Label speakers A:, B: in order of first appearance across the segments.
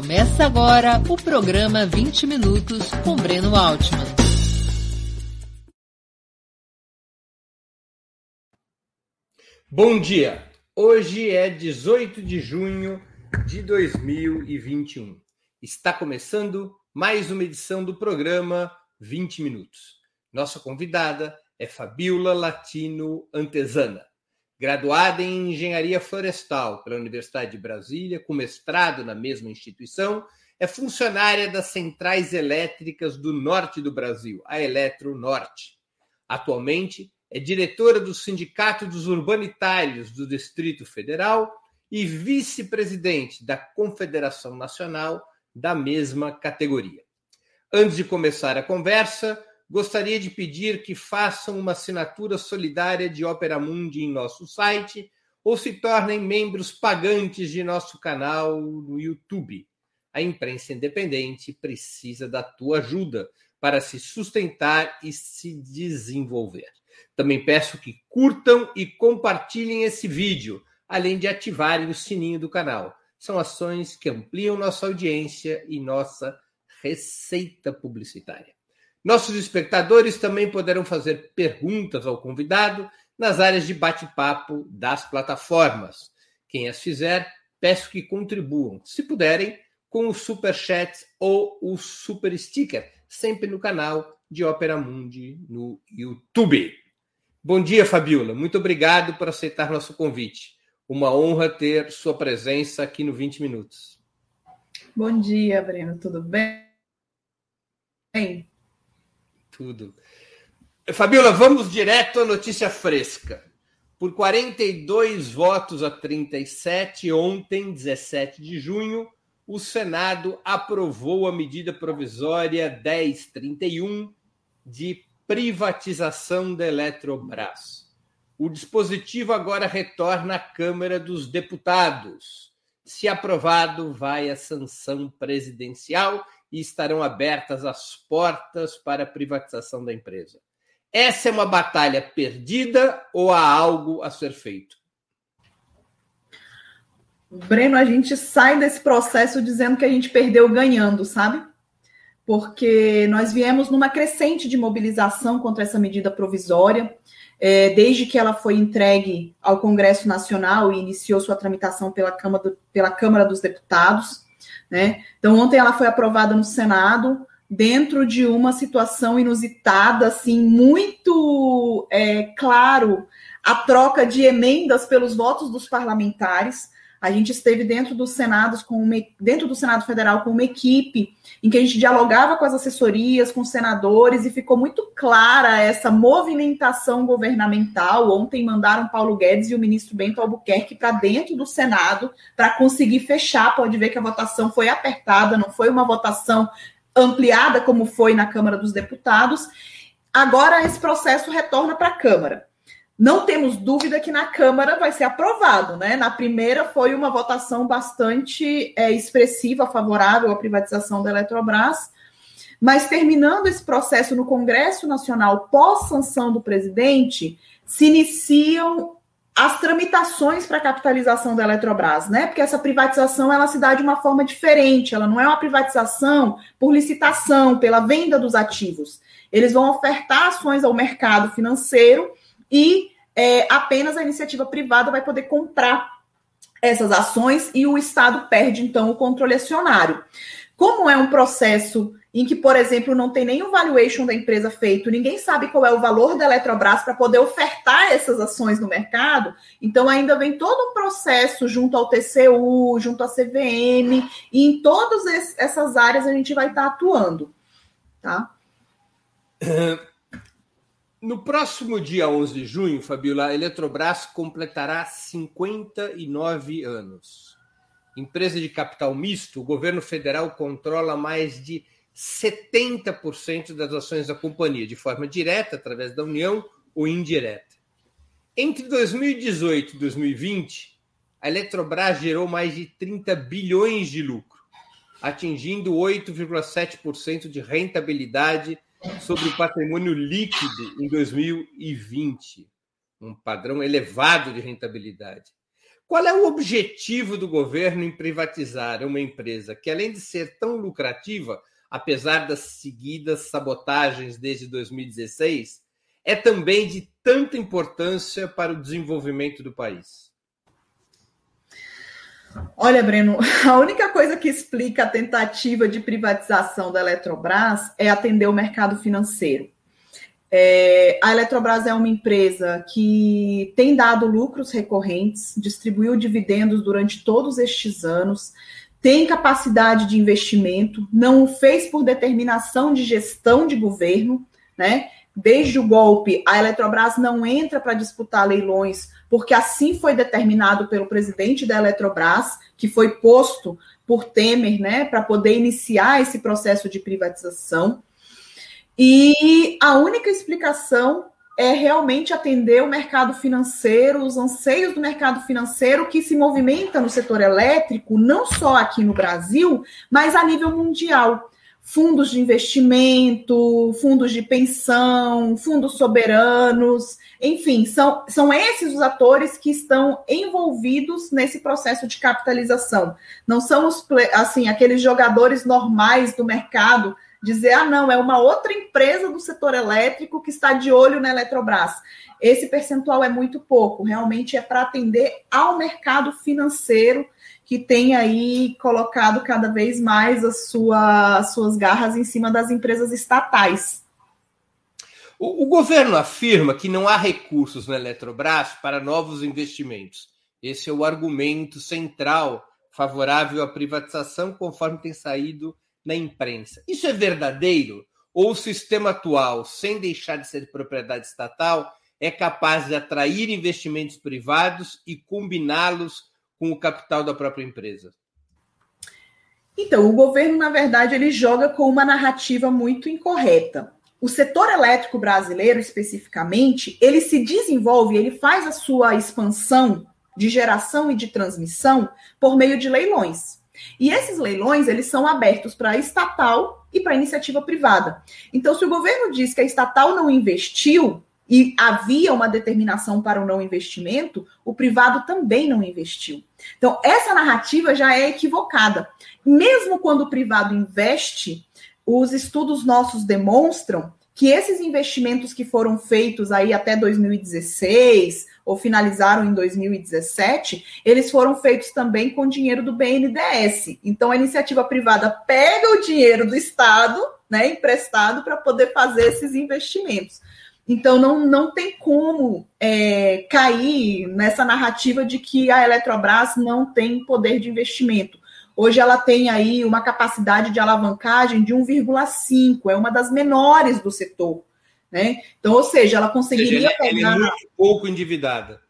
A: Começa agora o programa 20 Minutos com Breno Altman.
B: Bom dia! Hoje é 18 de junho de 2021. Está começando mais uma edição do programa 20 Minutos. Nossa convidada é Fabiola Latino Antesana graduada em Engenharia Florestal pela Universidade de Brasília, com mestrado na mesma instituição, é funcionária das Centrais Elétricas do Norte do Brasil, a Eletro Norte. Atualmente é diretora do Sindicato dos Urbanitários do Distrito Federal e vice-presidente da Confederação Nacional da mesma categoria. Antes de começar a conversa, gostaria de pedir que façam uma assinatura solidária de Opera Mundi em nosso site ou se tornem membros pagantes de nosso canal no YouTube. A imprensa independente precisa da tua ajuda para se sustentar e se desenvolver. Também peço que curtam e compartilhem esse vídeo, além de ativarem o sininho do canal. São ações que ampliam nossa audiência e nossa receita publicitária. Nossos espectadores também poderão fazer perguntas ao convidado nas áreas de bate-papo das plataformas. Quem as fizer, peço que contribuam, se puderem, com o super chat ou o super sticker, sempre no canal de Opera Mundi no YouTube. Bom dia, Fabiola. Muito obrigado por aceitar nosso convite. Uma honra ter sua presença aqui no 20 Minutos.
C: Bom dia, Breno. Tudo bem? Bem,
B: tudo. Fabiola, vamos direto à notícia fresca. Por 42 votos a 37, ontem, 17 de junho, o Senado aprovou a medida provisória 1031 de privatização da Eletrobras. O dispositivo agora retorna à Câmara dos Deputados. Se aprovado, vai à sanção presidencial e estarão abertas as portas para a privatização da empresa. Essa é uma batalha perdida ou há algo a ser feito?
C: Breno, a gente sai desse processo dizendo que a gente perdeu ganhando, sabe? Porque nós viemos numa crescente de mobilização contra essa medida provisória, é, desde que ela foi entregue ao Congresso Nacional e iniciou sua tramitação pela Câmara, pela Câmara dos Deputados. Né? Então, ontem ela foi aprovada no Senado, dentro de uma situação inusitada, assim, muito é, claro, a troca de emendas pelos votos dos parlamentares. A gente esteve dentro do Senado com uma, dentro do Senado Federal com uma equipe em que a gente dialogava com as assessorias, com os senadores e ficou muito clara essa movimentação governamental. Ontem mandaram Paulo Guedes e o ministro Bento Albuquerque para dentro do Senado para conseguir fechar. Pode ver que a votação foi apertada, não foi uma votação ampliada como foi na Câmara dos Deputados. Agora esse processo retorna para a Câmara. Não temos dúvida que na Câmara vai ser aprovado, né? Na primeira foi uma votação bastante é, expressiva, favorável à privatização da Eletrobras, mas terminando esse processo no Congresso Nacional pós-sanção do presidente, se iniciam as tramitações para a capitalização da Eletrobras, né? Porque essa privatização ela se dá de uma forma diferente, ela não é uma privatização por licitação, pela venda dos ativos. Eles vão ofertar ações ao mercado financeiro e é, apenas a iniciativa privada vai poder comprar essas ações e o Estado perde, então, o controle acionário. Como é um processo em que, por exemplo, não tem nenhum valuation da empresa feito, ninguém sabe qual é o valor da Eletrobras para poder ofertar essas ações no mercado, então ainda vem todo um processo junto ao TCU, junto à CVM, e em todas essas áreas a gente vai estar atuando. Tá?
B: No próximo dia 11 de junho, Fabiola, a Eletrobras completará 59 anos. Empresa de capital misto, o governo federal controla mais de 70% das ações da companhia, de forma direta, através da União ou indireta. Entre 2018 e 2020, a Eletrobras gerou mais de 30 bilhões de lucro, atingindo 8,7% de rentabilidade sobre o patrimônio líquido em 2020, um padrão elevado de rentabilidade. Qual é o objetivo do governo em privatizar uma empresa que, além de ser tão lucrativa, apesar das seguidas sabotagens desde 2016, é também de tanta importância para o desenvolvimento do país?
C: Olha, Breno, a única coisa que explica a tentativa de privatização da Eletrobras é atender o mercado financeiro. É, a Eletrobras é uma empresa que tem dado lucros recorrentes, distribuiu dividendos durante todos estes anos, tem capacidade de investimento, não o fez por determinação de gestão de governo, né? Desde o golpe, a Eletrobras não entra para disputar leilões, porque assim foi determinado pelo presidente da Eletrobras, que foi posto por Temer, né, para poder iniciar esse processo de privatização. E a única explicação é realmente atender o mercado financeiro, os anseios do mercado financeiro que se movimenta no setor elétrico, não só aqui no Brasil, mas a nível mundial. Fundos de investimento, fundos de pensão, fundos soberanos, enfim, são, são esses os atores que estão envolvidos nesse processo de capitalização. Não são os assim aqueles jogadores normais do mercado dizer, ah, não, é uma outra empresa do setor elétrico que está de olho na Eletrobras. Esse percentual é muito pouco, realmente é para atender ao mercado financeiro que tem aí colocado cada vez mais as, sua, as suas garras em cima das empresas estatais.
B: O, o, governo afirma que não há recursos na Eletrobras para novos investimentos. Esse é o argumento central favorável à privatização, conforme tem saído na imprensa. Isso é verdadeiro? Ou o sistema atual, sem deixar de ser propriedade estatal, é capaz de atrair investimentos privados e combiná-los com o capital da própria empresa?
C: Então, o governo, na verdade, ele joga com uma narrativa muito incorreta. O setor elétrico brasileiro, especificamente, ele se desenvolve, ele faz a sua expansão de geração e de transmissão por meio de leilões. E esses leilões, eles são abertos para estatal e para iniciativa privada. Então, se o governo diz que a estatal não investiu e havia uma determinação para o não investimento, o privado também não investiu. Então, essa narrativa já é equivocada. Mesmo quando o privado investe, os estudos nossos demonstram que esses investimentos que foram feitos aí até 2016 ou finalizaram em 2017, eles foram feitos também com dinheiro do BNDES. Então a iniciativa privada pega o dinheiro do Estado, né, emprestado para poder fazer esses investimentos. Então não, não tem como é, cair nessa narrativa de que a Eletrobras não tem poder de investimento. Hoje ela tem aí uma capacidade de alavancagem de 1,5, é uma das menores do setor. Né? Então, ou seja, ela conseguiria
B: seja, pegar. Ela é muito pouco endividada.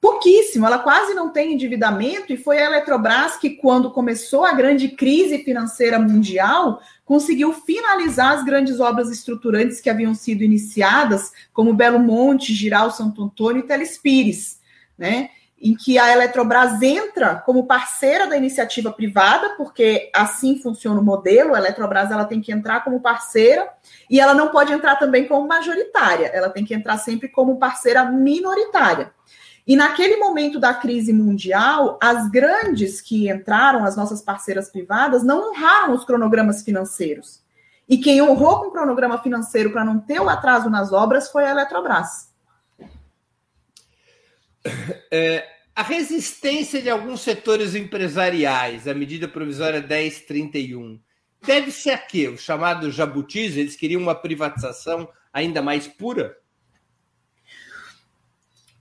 C: Pouquíssimo, ela quase não tem endividamento, e foi a Eletrobras que, quando começou a grande crise financeira mundial, conseguiu finalizar as grandes obras estruturantes que haviam sido iniciadas, como Belo Monte, Giral Santo Antônio e Telespires. Né? em que a Eletrobras entra como parceira da iniciativa privada, porque assim funciona o modelo, a Eletrobras ela tem que entrar como parceira e ela não pode entrar também como majoritária, ela tem que entrar sempre como parceira minoritária. E naquele momento da crise mundial, as grandes que entraram, as nossas parceiras privadas, não honraram os cronogramas financeiros. E quem honrou com o cronograma financeiro para não ter o atraso nas obras foi a Eletrobras.
B: É, a resistência de alguns setores empresariais à medida provisória 1031 deve-se a quê? Os chamados jabutis, eles queriam uma privatização ainda mais pura?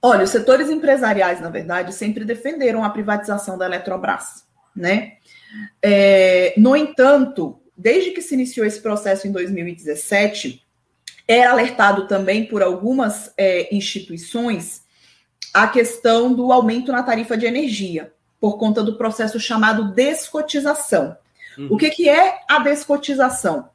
C: Olha, os setores empresariais, na verdade, sempre defenderam a privatização da Eletrobras, né? É, no entanto, desde que se iniciou esse processo em 2017, era alertado também por algumas é, instituições a questão do aumento na tarifa de energia, por conta do processo chamado descotização. Uhum. O que, que é a descotização?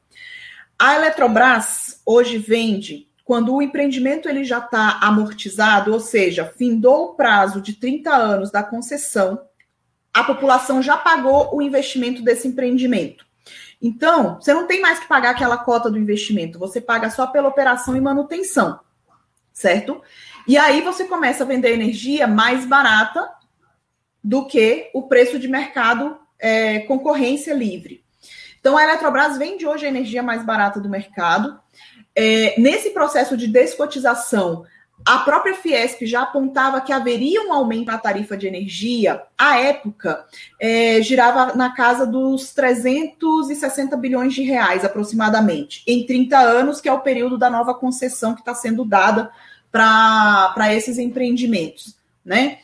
C: A Eletrobras hoje vende quando o empreendimento ele já está amortizado, ou seja, findou o prazo de 30 anos da concessão, a população já pagou o investimento desse empreendimento. Então, você não tem mais que pagar aquela cota do investimento, você paga só pela operação e manutenção, certo? E aí você começa a vender energia mais barata do que o preço de mercado é, concorrência livre. Então, a Eletrobras vende hoje a energia mais barata do mercado. É, nesse processo de descotização, a própria Fiesp já apontava que haveria um aumento na tarifa de energia. À época, é, girava na casa dos 360 bilhões de reais, aproximadamente, em 30 anos, que é o período da nova concessão que está sendo dada para esses empreendimentos. Né?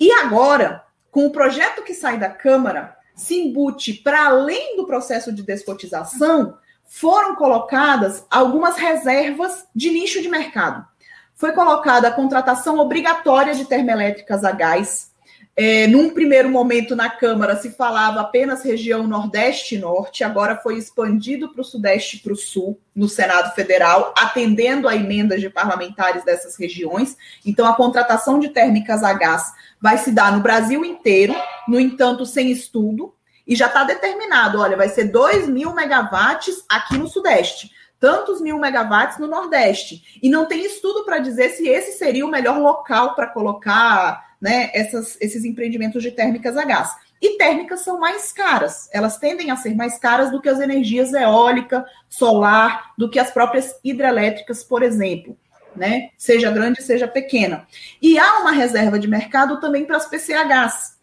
C: E agora, com o projeto que sai da Câmara, se embute para além do processo de descotização, foram colocadas algumas reservas de nicho de mercado. Foi colocada a contratação obrigatória de termoelétricas a gás. É, num primeiro momento na Câmara se falava apenas região Nordeste e Norte, agora foi expandido para o Sudeste e para o Sul, no Senado Federal, atendendo a emendas de parlamentares dessas regiões. Então, a contratação de térmicas a gás vai se dar no Brasil inteiro, no entanto, sem estudo, e já está determinado: olha, vai ser 2 mil megawatts aqui no Sudeste, tantos mil megawatts no Nordeste. E não tem estudo para dizer se esse seria o melhor local para colocar né, essas, esses empreendimentos de térmicas a gás. E térmicas são mais caras, elas tendem a ser mais caras do que as energias eólica, solar, do que as próprias hidrelétricas, por exemplo. Né? Seja grande, seja pequena. E há uma reserva de mercado também para as PCHs,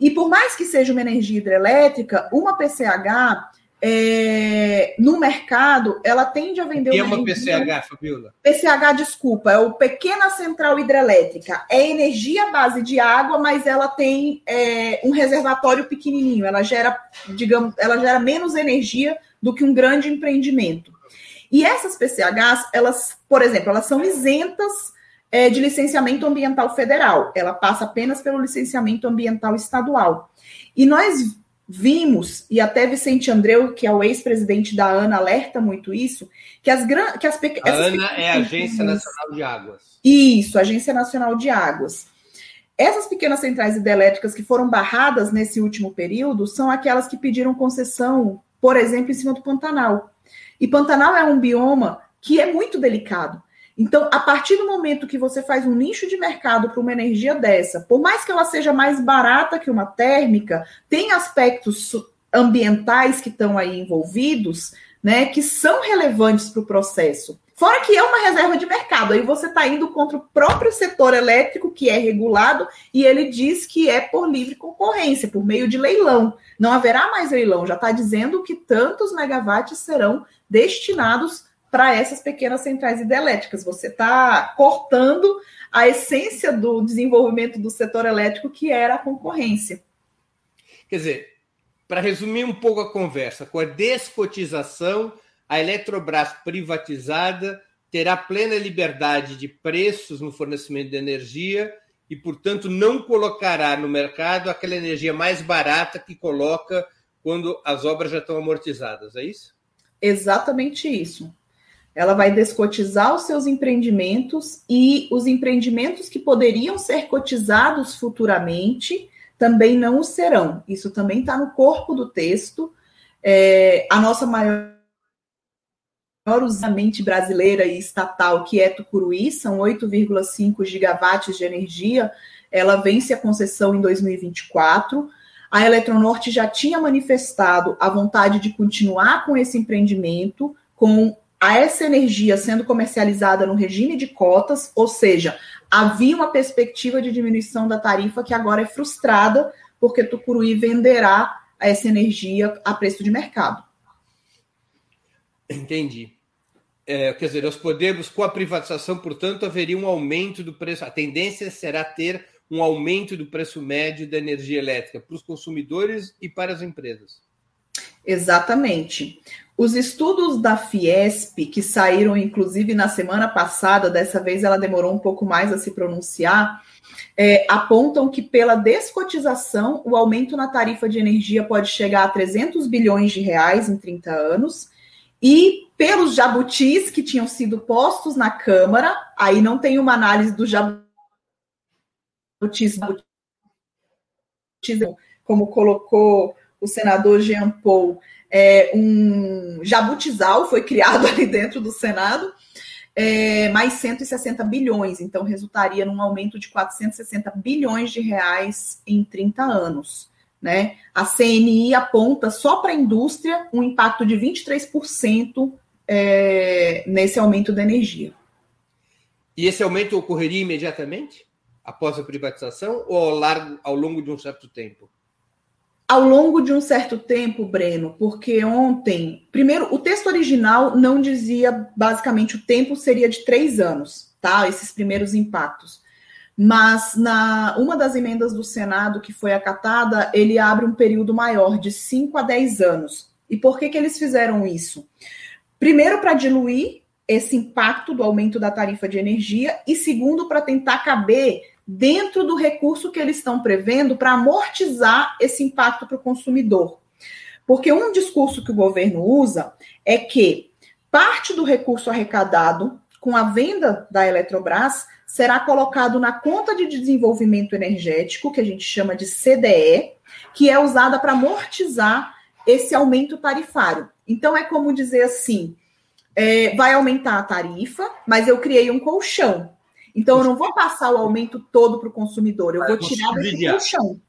C: e por mais que seja uma energia hidrelétrica, uma PCH é, no mercado, ela tende a vender.
B: E é uma PCH, Fabiola?
C: PCH, desculpa, é o Pequena Central Hidrelétrica. É energia à base de água, mas ela tem é, um reservatório pequenininho. Ela gera, digamos, ela gera menos energia do que um grande empreendimento. E essas PCHs, elas, por exemplo, elas são isentas é, de licenciamento ambiental federal, ela passa apenas pelo licenciamento ambiental estadual. E nós vimos, e até Vicente Andreu, que é o ex-presidente da ANA, alerta muito isso, que as grandes.
B: A ANA é a Agência Nacional de Águas.
C: Isso, Agência Nacional de Águas. Essas pequenas centrais hidrelétricas que foram barradas nesse último período são aquelas que pediram concessão, por exemplo, em cima do Pantanal. E Pantanal é um bioma que é muito delicado. Então, a partir do momento que você faz um nicho de mercado para uma energia dessa, por mais que ela seja mais barata que uma térmica, tem aspectos ambientais que estão aí envolvidos, né, que são relevantes para o processo. Fora que é uma reserva de mercado, aí você está indo contra o próprio setor elétrico, que é regulado, e ele diz que é por livre concorrência, por meio de leilão. Não haverá mais leilão, já está dizendo que tantos megawatts serão destinados para essas pequenas centrais hidrelétricas. Você está cortando a essência do desenvolvimento do setor elétrico, que era a concorrência.
B: Quer dizer, para resumir um pouco a conversa, com a descotização, a Eletrobras privatizada terá plena liberdade de preços no fornecimento de energia e, portanto, não colocará no mercado aquela energia mais barata que coloca quando as obras já estão amortizadas, é isso?
C: Exatamente isso ela vai descotizar os seus empreendimentos e os empreendimentos que poderiam ser cotizados futuramente também não o serão. Isso também está no corpo do texto. É, a nossa maior usamento brasileira e estatal, que é Tucuruí, são 8,5 gigawatts de energia, ela vence a concessão em 2024. A Eletronorte já tinha manifestado a vontade de continuar com esse empreendimento, com a essa energia sendo comercializada no regime de cotas, ou seja, havia uma perspectiva de diminuição da tarifa que agora é frustrada, porque Tucuruí venderá essa energia a preço de mercado.
B: Entendi. É, quer dizer, nós podemos, com a privatização, portanto, haveria um aumento do preço. A tendência será ter um aumento do preço médio da energia elétrica para os consumidores e para as empresas.
C: Exatamente. Os estudos da Fiesp, que saíram inclusive na semana passada, dessa vez ela demorou um pouco mais a se pronunciar, é, apontam que pela descotização, o aumento na tarifa de energia pode chegar a 300 bilhões de reais em 30 anos, e pelos jabutis que tinham sido postos na Câmara, aí não tem uma análise do jabutis, como colocou o senador Jean Paul, é, um jabutizal foi criado ali dentro do Senado. é, mais 160 bilhões, então resultaria num aumento de 460 bilhões de reais em 30 anos. Né? A CNI aponta só para a indústria um impacto de 23% é, nesse aumento da energia.
B: E esse aumento ocorreria imediatamente? Após a privatização ou ao, largo, ao longo de um certo tempo?
C: Ao longo de um certo tempo, Breno, porque ontem, primeiro, o texto original não dizia basicamente o tempo seria de três anos, tá? Esses primeiros impactos. Mas na uma das emendas do Senado que foi acatada, ele abre um período maior, de 5 a 10 anos. E por que, que eles fizeram isso? Primeiro, para diluir esse impacto do aumento da tarifa de energia, e segundo, para tentar caber dentro do recurso que eles estão prevendo para amortizar esse impacto para o consumidor. Porque um discurso que o governo usa é que parte do recurso arrecadado com a venda da Eletrobras será colocado na conta de desenvolvimento energético, que a gente chama de CDE, que é usada para amortizar esse aumento tarifário. Então é como dizer assim: é, vai aumentar a tarifa, mas eu criei um colchão. Então, eu não vou passar o aumento todo para o consumidor, eu vou tirar desse colchão.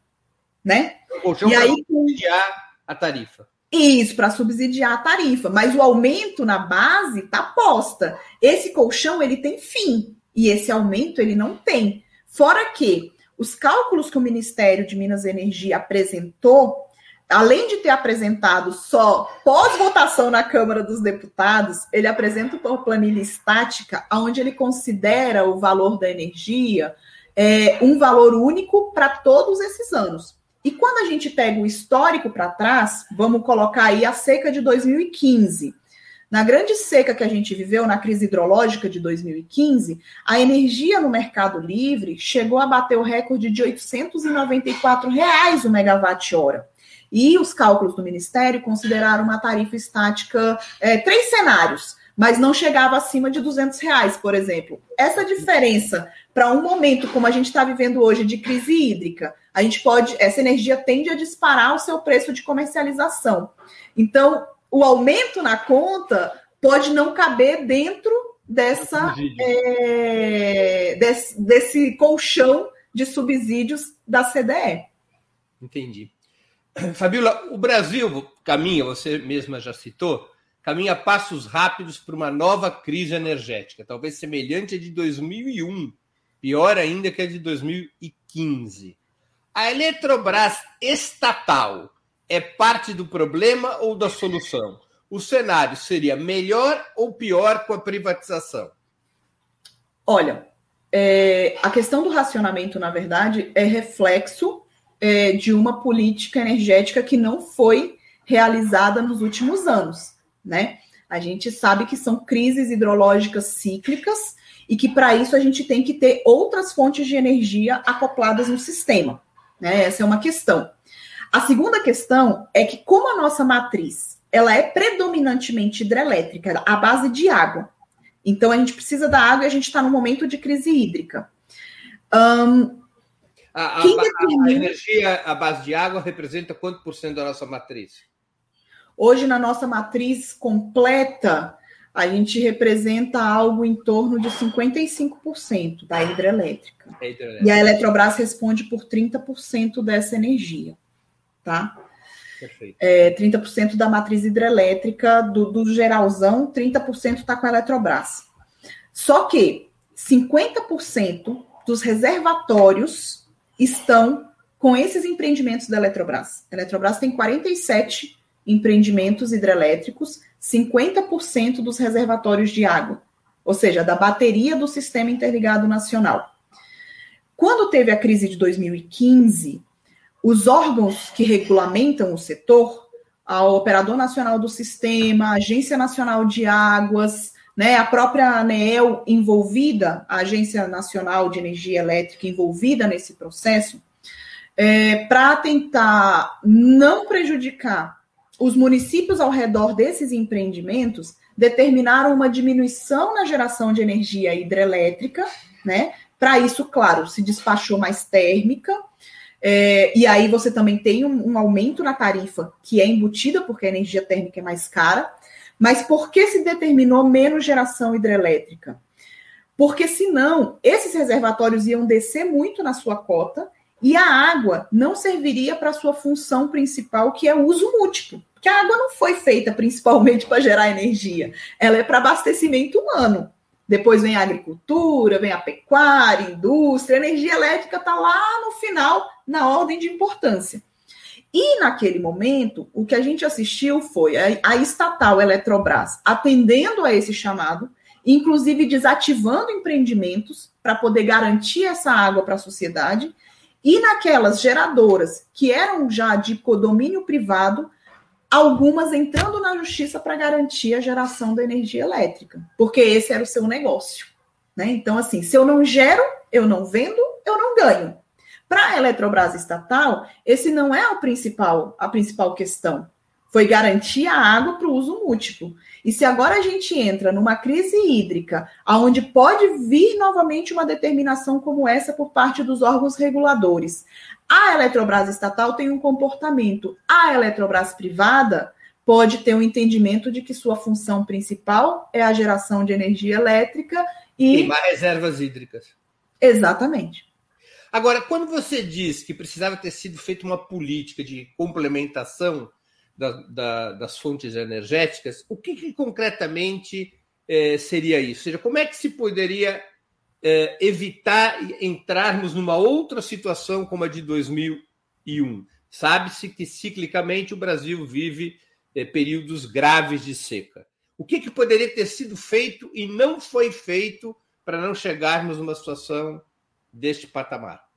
C: Né?
B: O colchão e aí, subsidiar a tarifa.
C: Isso, para subsidiar a tarifa. Mas o aumento na base está posta. Esse colchão, ele tem fim. E esse aumento, ele não tem. Fora que os cálculos que o Ministério de Minas e Energia apresentou além de ter apresentado só pós-votação na Câmara dos Deputados, ele apresenta por planilha estática, onde ele considera o valor da energia é, um valor único para todos esses anos. E quando a gente pega o histórico para trás, vamos colocar aí a seca de 2015. Na grande seca que a gente viveu, na crise hidrológica de 2015, a energia no mercado livre chegou a bater o recorde de 894 reais o megawatt-hora. E os cálculos do Ministério consideraram uma tarifa estática, é, três cenários, mas não chegava acima de 200 reais, por exemplo. Essa diferença para um momento como a gente está vivendo hoje de crise hídrica, a gente pode, essa energia tende a disparar o seu preço de comercialização. Então, o aumento na conta pode não caber dentro dessa é, desse, desse colchão de subsídios da CDE.
B: Entendi. Fabiola, o Brasil caminha, você mesma já citou, caminha passos rápidos para uma nova crise energética, talvez semelhante à de 2001, pior ainda que a de 2015. A Eletrobras estatal é parte do problema ou da solução? O cenário seria melhor ou pior com a privatização?
C: Olha, é, a questão do racionamento, na verdade, é reflexo é, de uma política energética que não foi realizada nos últimos anos, né? A gente sabe que são crises hidrológicas cíclicas e que para isso a gente tem que ter outras fontes de energia acopladas no sistema, né? Essa é uma questão. A segunda questão é que como a nossa matriz ela é predominantemente hidrelétrica, à base de água. Então a gente precisa da água e a gente está num momento de crise hídrica. Um,
B: a, a, a, energia à base de água representa quanto por cento da nossa matriz?
C: Hoje, na nossa matriz completa, a gente representa algo em torno de 55% da hidrelétrica. É hidrelétrica. E a Eletrobras responde por 30% dessa energia. Tá? Perfeito. É, 30% da matriz hidrelétrica do, do geralzão, 30% está com a Eletrobras. Só que 50% dos reservatórios estão com esses empreendimentos da Eletrobras. A Eletrobras tem 47 empreendimentos hidrelétricos, 50% dos reservatórios de água, ou seja, da bateria do Sistema Interligado Nacional. Quando teve a crise de 2015, os órgãos que regulamentam o setor, a Operador Nacional do Sistema, a Agência Nacional de Águas, né, a própria ANEEL envolvida, a Agência Nacional de Energia Elétrica envolvida nesse processo, é, para tentar não prejudicar os municípios ao redor desses empreendimentos, determinaram uma diminuição na geração de energia hidrelétrica, né? Para isso, claro, se despachou mais térmica, é, e aí você também tem um, um, aumento na tarifa que é embutida, porque a energia térmica é mais cara, mas por que se determinou menos geração hidrelétrica? porque senão esses reservatórios iam descer muito na sua cota e a água não serviria para a sua função principal, que é o uso múltiplo. Porque a água não foi feita principalmente para gerar energia, ela é para abastecimento humano. Depois vem a agricultura, vem a pecuária, indústria, a energia elétrica está lá no final, na ordem de importância. E naquele momento, o que a gente assistiu foi a, a estatal Eletrobras atendendo a esse chamado, inclusive desativando empreendimentos para poder garantir essa água para a sociedade, e naquelas geradoras que eram já de condomínio privado, algumas entrando na justiça para garantir a geração da energia elétrica, porque esse era o seu negócio. Né? Então, assim, se eu não gero, eu não vendo, eu não ganho. Para a Eletrobras estatal, esse não é o principal, a principal questão. Foi garantir a água para o uso múltiplo. E se agora a gente entra numa crise hídrica, aonde pode vir novamente uma determinação como essa por parte dos órgãos reguladores, a Eletrobras estatal tem um comportamento, a Eletrobras privada pode ter um entendimento de que sua função principal é a geração de energia elétrica e.
B: Queimar reservas hídricas.
C: Exatamente.
B: Agora, quando você diz que precisava ter sido feita uma política de complementação da, da, das fontes energéticas, o que, que concretamente eh, seria isso? Ou seja, como é que se poderia eh, evitar entrarmos numa outra situação como a de 2001? Sabe-se que ciclicamente o Brasil vive eh, períodos graves de seca. O que, que poderia ter sido feito e não foi feito para não chegarmos numa situação deste patamar?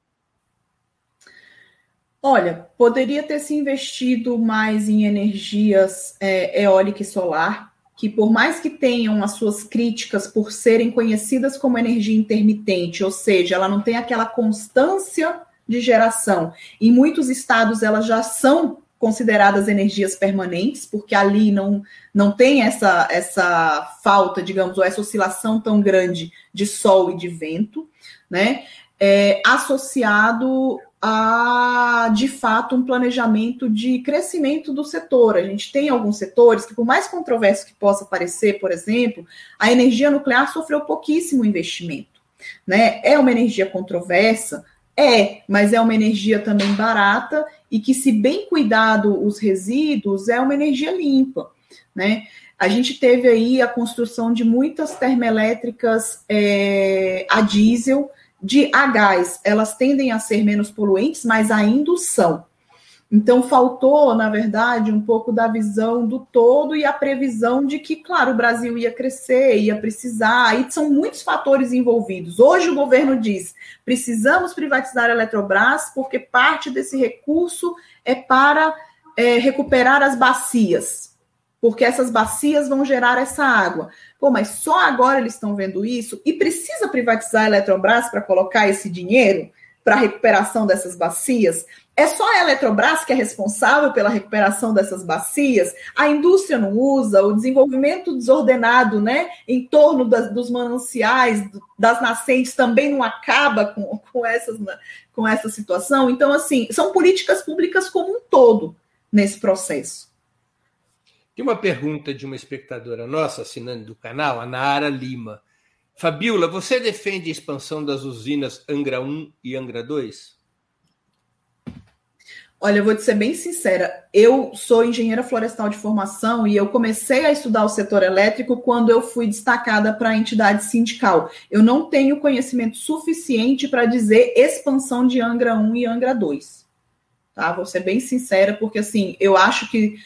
C: Olha, poderia ter se investido mais em energias é, eólica e solar, que por mais que tenham as suas críticas por serem conhecidas como energia intermitente, ou seja, ela não tem aquela constância de geração. Em muitos estados elas já são consideradas energias permanentes, porque ali não, não tem essa, essa falta, digamos, ou essa oscilação tão grande de sol e de vento, né? É, associado a, de fato, um planejamento de crescimento do setor. A gente tem alguns setores que, por mais controverso que possa parecer, por exemplo, a energia nuclear sofreu pouquíssimo investimento. Né? É uma energia controversa? É, mas é uma energia também barata e que, se bem cuidado os resíduos, é uma energia limpa. Né? A gente teve aí a construção de muitas termoelétricas é, a diesel, de a gás, elas tendem a ser menos poluentes, mas ainda são. Então, faltou, na verdade, um pouco da visão do todo e a previsão de que, claro, o Brasil ia crescer, ia precisar, aí são muitos fatores envolvidos. Hoje o governo diz: precisamos privatizar a Eletrobras, porque parte desse recurso é para é, recuperar as bacias porque essas bacias vão gerar essa água. Pô, mas só agora eles estão vendo isso e precisa privatizar a Eletrobras para colocar esse dinheiro para a recuperação dessas bacias? É só a Eletrobras que é responsável pela recuperação dessas bacias? A indústria não usa, o desenvolvimento desordenado né, em torno das, dos mananciais, das nascentes, também não acaba com, com, essas, com essa situação? Então, assim, são políticas públicas como um todo nesse processo.
B: Tem uma pergunta de uma espectadora nossa, assinante do canal, a Nara Lima. Fabiola, você defende a expansão das usinas Angra 1 e Angra 2?
C: Olha, eu vou te ser bem sincera. Eu sou engenheira florestal de formação e eu comecei a estudar o setor elétrico quando eu fui destacada para a entidade sindical. Eu não tenho conhecimento suficiente para dizer expansão de Angra 1 e Angra 2. Tá? Vou ser bem sincera, porque assim, eu acho que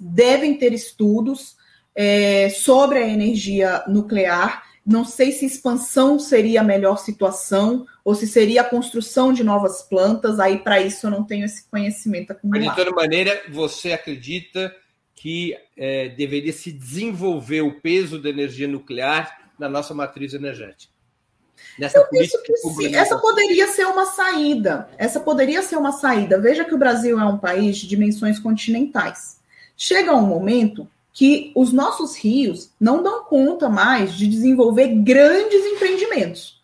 C: devem ter estudos é, sobre a energia nuclear. Não sei se expansão seria a melhor situação ou se seria a construção de novas plantas. Aí, para isso, eu não tenho esse conhecimento
B: de toda maneira, você acredita que é, deveria se desenvolver o peso da energia nuclear na nossa matriz energética?
C: Nessa eu penso que sim. Essa poderia ser uma saída. Essa poderia ser uma saída. Veja que o Brasil é um país de dimensões continentais. Chega um momento que os nossos rios não dão conta mais de desenvolver grandes empreendimentos.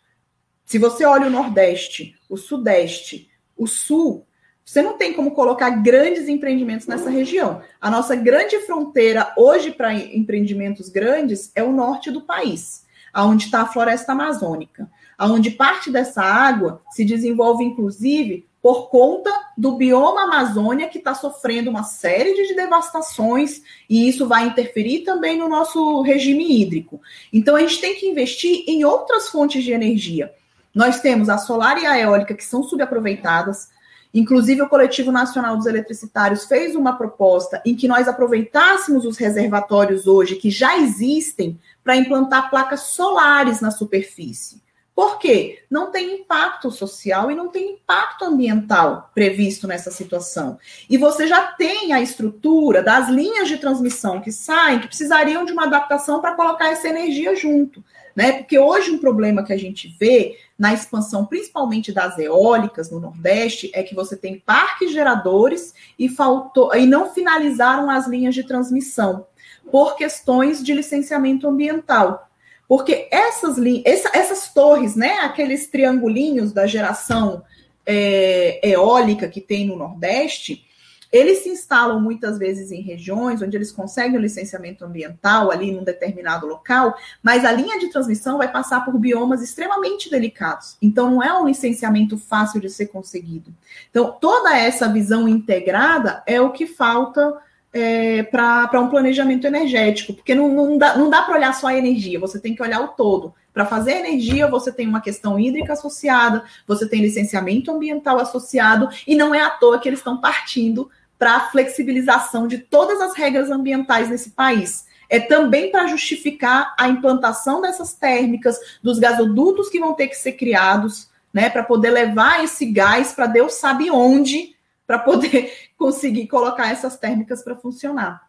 C: Se você olha o Nordeste, o Sudeste, o Sul, você não tem como colocar grandes empreendimentos nessa região. A nossa grande fronteira hoje para empreendimentos grandes é o norte do país. Aonde está a floresta amazônica, aonde parte dessa água se desenvolve, inclusive, por conta do bioma Amazônia que está sofrendo uma série de devastações e isso vai interferir também no nosso regime hídrico. Então a gente tem que investir em outras fontes de energia. Nós temos a solar e a eólica que são subaproveitadas. Inclusive, o Coletivo Nacional dos Eletricitários fez uma proposta em que nós aproveitássemos os reservatórios hoje que já existem para implantar placas solares na superfície. Por quê? Não tem impacto social e não tem impacto ambiental previsto nessa situação. E você já tem a estrutura das linhas de transmissão que saem, que precisariam de uma adaptação para colocar essa energia junto. Né? Porque hoje um problema que a gente vê na expansão, principalmente das eólicas no Nordeste, é que você tem parques geradores e faltou e não finalizaram as linhas de transmissão por questões de licenciamento ambiental. Porque essas, essa, essas torres, né, aqueles triangulinhos da geração é, eólica que tem no Nordeste, eles se instalam muitas vezes em regiões onde eles conseguem o licenciamento ambiental ali num determinado local, mas a linha de transmissão vai passar por biomas extremamente delicados. Então não é um licenciamento fácil de ser conseguido. Então toda essa visão integrada é o que falta é, para um planejamento energético, porque não, não dá, não dá para olhar só a energia, você tem que olhar o todo. Para fazer energia, você tem uma questão hídrica associada, você tem licenciamento ambiental associado, e não é à toa que eles estão partindo para a flexibilização de todas as regras ambientais nesse país. É também para justificar a implantação dessas térmicas, dos gasodutos que vão ter que ser criados, né, para poder levar esse gás para Deus sabe onde, para poder conseguir colocar essas térmicas para funcionar.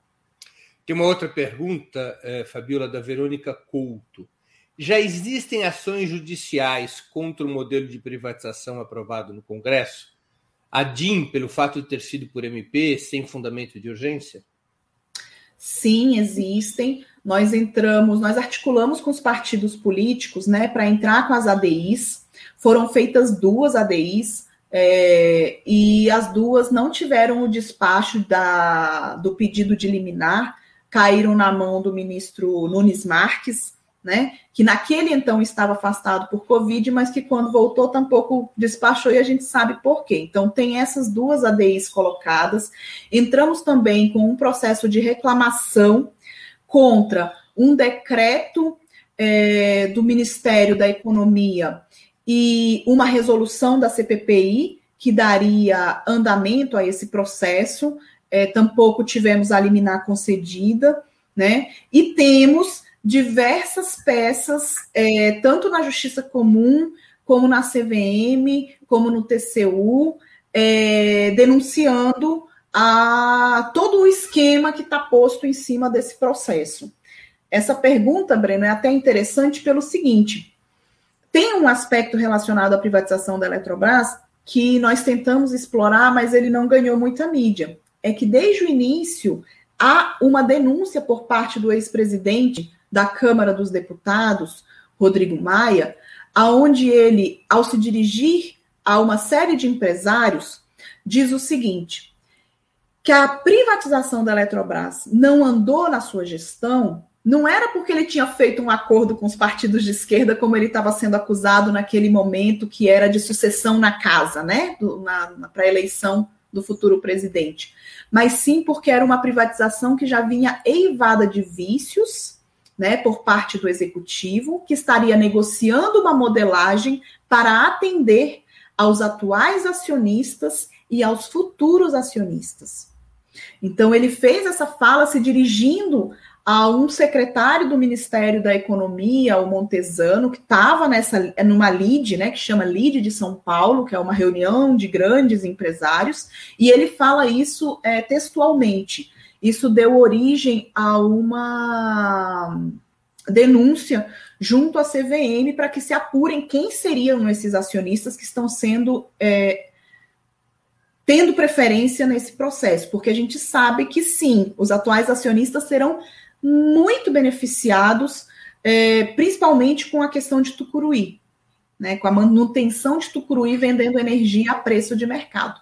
B: Tem uma outra pergunta, eh, Fabiola, da Verônica Couto. Já existem ações judiciais contra o modelo de privatização aprovado no Congresso? A DIM, pelo fato de ter sido por MP, sem fundamento de urgência?
C: Sim, existem. Nós entramos, nós articulamos com os partidos políticos, né, para entrar com as ADIs. Foram feitas duas ADIs. É, e as duas não tiveram o despacho da, do pedido de liminar, caíram na mão do ministro Nunes Marques, né, que naquele então estava afastado por Covid, mas que quando voltou tampouco despachou e a gente sabe por quê. Então, tem essas duas ADIs colocadas. Entramos também com um processo de reclamação contra um decreto é, do Ministério da Economia e uma resolução da CPPI que daria andamento a esse processo. É, tampouco tivemos a liminar concedida, né? E temos diversas peças, é, tanto na Justiça Comum, como na CVM, como no TCU, é, denunciando a todo o esquema que está posto em cima desse processo. Essa pergunta, Breno, é até interessante pelo seguinte: tem um aspecto relacionado à privatização da Eletrobras que nós tentamos explorar, mas ele não ganhou muita mídia. É que desde o início há uma denúncia por parte do ex-presidente da Câmara dos Deputados, Rodrigo Maia, aonde ele, ao se dirigir a uma série de empresários, diz o seguinte: que a privatização da Eletrobras não andou na sua gestão não era porque ele tinha feito um acordo com os partidos de esquerda, como ele estava sendo acusado naquele momento, que era de sucessão na casa, né? Para a eleição do futuro presidente. Mas sim porque era uma privatização que já vinha eivada de vícios, né, por parte do executivo, que estaria negociando uma modelagem para atender aos atuais acionistas e aos futuros acionistas. Então, ele fez essa fala se dirigindo a um secretário do Ministério da Economia, o Montesano, que estava nessa numa LID, né, que chama LID de São Paulo, que é uma reunião de grandes empresários, e ele fala isso é, textualmente. Isso deu origem a uma denúncia junto à CVM para que se apurem quem seriam esses acionistas que estão sendo é, tendo preferência nesse processo, porque a gente sabe que sim, os atuais acionistas serão muito beneficiados, é, principalmente com a questão de Tucuruí, né, com a manutenção de Tucuruí vendendo energia a preço de mercado.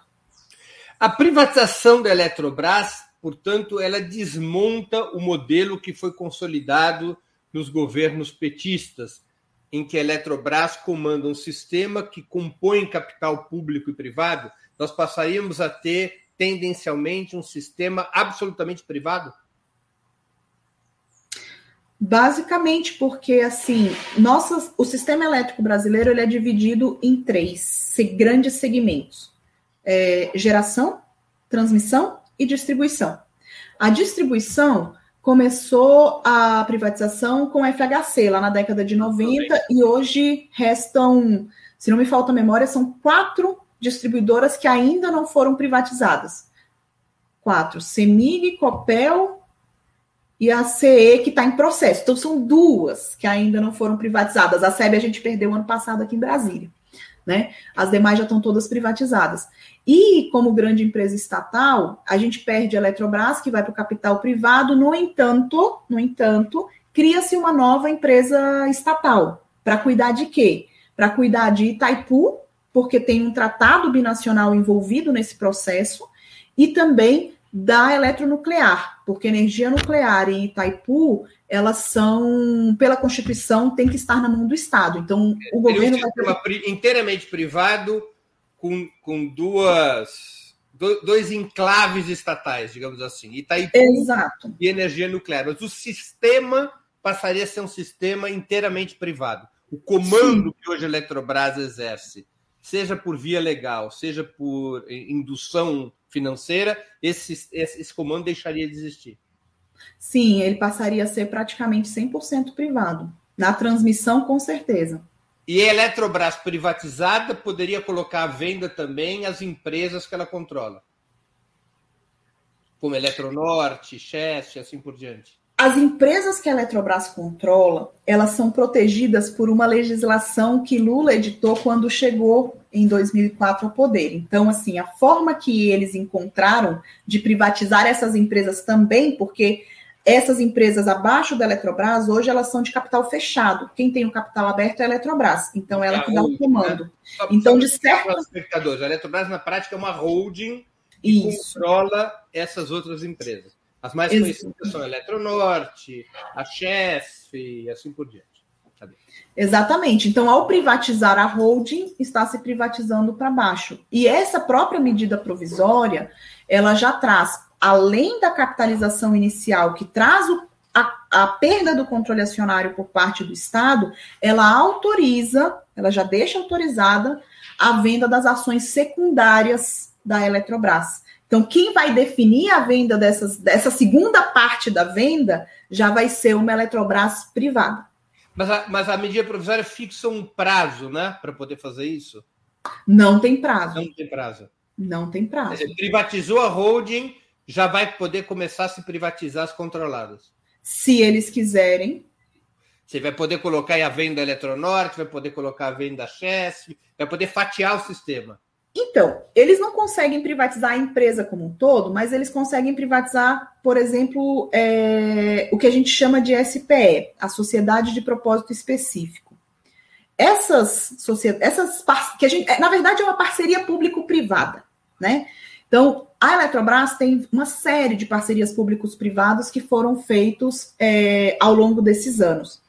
B: A privatização da Eletrobras, portanto, ela desmonta o modelo que foi consolidado nos governos petistas, em que a Eletrobras comanda um sistema que compõe capital público e privado, nós passaríamos a ter tendencialmente um sistema absolutamente privado?
C: Basicamente porque assim, nossas, o sistema elétrico brasileiro ele é dividido em três grandes segmentos: é, geração, transmissão e distribuição. A distribuição começou a privatização com a FHC lá na década de 90 e hoje restam, se não me falta memória, são quatro distribuidoras que ainda não foram privatizadas. Quatro: Semig, Copel e a CE, que está em processo. Então, são duas que ainda não foram privatizadas. A SEB a gente perdeu ano passado aqui em Brasília. Né? As demais já estão todas privatizadas. E, como grande empresa estatal, a gente perde a Eletrobras, que vai para o capital privado. No entanto, no entanto, cria-se uma nova empresa estatal. Para cuidar de quê? Para cuidar de Itaipu, porque tem um tratado binacional envolvido nesse processo, e também da eletronuclear, porque energia nuclear e Itaipu, elas são, pela Constituição, tem que estar na mão do Estado. Então, o é, governo um
B: vai ter... inteiramente privado com, com duas dois enclaves estatais, digamos assim, Itaipu
C: Exato.
B: e energia nuclear. Mas o sistema passaria a ser um sistema inteiramente privado. O comando Sim. que hoje a Eletrobras exerce seja por via legal, seja por indução financeira, esse, esse, comando deixaria de existir.
C: Sim, ele passaria a ser praticamente 100% privado. Na transmissão, com certeza.
B: E a Eletrobras privatizada poderia colocar à venda também as empresas que ela controla. Como Eletronorte, Chess, assim por diante.
C: As empresas que a Eletrobras controla, elas são protegidas por uma legislação que Lula editou quando chegou em 2004 ao poder. Então, assim, a forma que eles encontraram de privatizar essas empresas também, porque essas empresas abaixo da Eletrobras, hoje elas são de capital fechado. Quem tem o capital aberto é a Eletrobras. Então, ela é que dá o comando. Né? Então, de certo...
B: A Eletrobras, na prática, é uma holding que Isso. controla essas outras empresas. As mais conhecidas são a Eletronorte, a Chef e assim por diante.
C: Exatamente. Então, ao privatizar a holding, está se privatizando para baixo. E essa própria medida provisória, ela já traz, além da capitalização inicial, que traz o, a, a perda do controle acionário por parte do Estado, ela autoriza, ela já deixa autorizada a venda das ações secundárias da Eletrobras. Então, quem vai definir a venda dessas, dessa segunda parte da venda já vai ser uma Eletrobras privada.
B: Mas a, mas a medida provisória fixa um prazo, né, para poder fazer isso?
C: Não tem prazo.
B: Não tem prazo.
C: Não tem prazo.
B: Dizer, privatizou a holding, já vai poder começar a se privatizar as controladas.
C: Se eles quiserem.
B: Você vai poder colocar aí a venda Eletronorte, vai poder colocar a venda Chess, vai poder fatiar o sistema.
C: Então, eles não conseguem privatizar a empresa como um todo, mas eles conseguem privatizar, por exemplo, é, o que a gente chama de SPE, a Sociedade de Propósito Específico. Essas sociedades, essas que a gente, na verdade, é uma parceria público-privada, né? Então, a Eletrobras tem uma série de parcerias públicos-privados que foram feitos é, ao longo desses anos.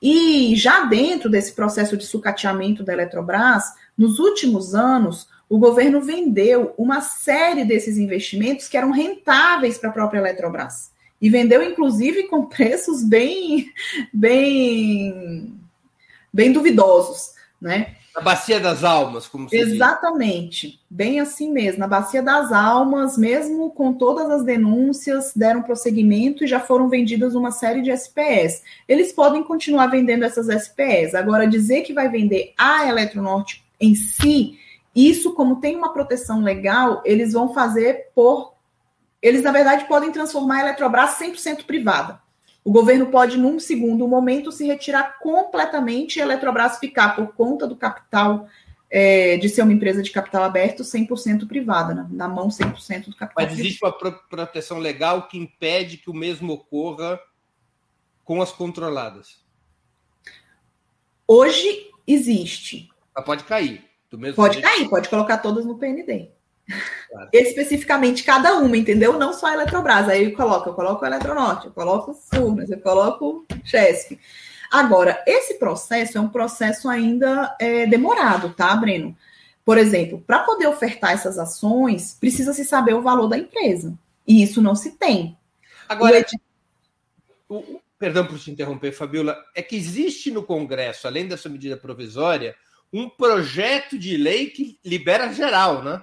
C: E já dentro desse processo de sucateamento da Eletrobras, nos últimos anos, o governo vendeu uma série desses investimentos que eram rentáveis para a própria Eletrobras. E vendeu, inclusive, com preços bem, bem, bem duvidosos, né?
B: Na Bacia das Almas, como
C: se Exatamente, diz. bem assim mesmo. Na Bacia das Almas, mesmo com todas as denúncias, deram prosseguimento e já foram vendidas uma série de SPS. Eles podem continuar vendendo essas SPS. Agora, dizer que vai vender a Eletronorte em si isso, como tem uma proteção legal, eles vão fazer por. Eles, na verdade, podem transformar a Eletrobras 100% privada. O governo pode, num segundo momento, se retirar completamente e a Eletrobras ficar por conta do capital, é, de ser uma empresa de capital aberto, 100% privada, né? na mão 100% do capital.
B: Mas existe uma proteção legal que impede que o mesmo ocorra com as controladas?
C: Hoje existe.
B: Ela pode cair.
C: Pode jeito. cair, pode colocar todas no PND. Claro. Especificamente cada uma, entendeu? Não só a Eletrobras. Aí eu coloco, eu coloco a Eletronorte, eu coloco o Furnas, eu coloco o Chesf. Agora, esse processo é um processo ainda é, demorado, tá, Breno? Por exemplo, para poder ofertar essas ações, precisa se saber o valor da empresa. E isso não se tem.
B: Agora, ed... o, perdão por te interromper, Fabiola, é que existe no Congresso, além dessa medida provisória, um projeto de lei que libera geral, né?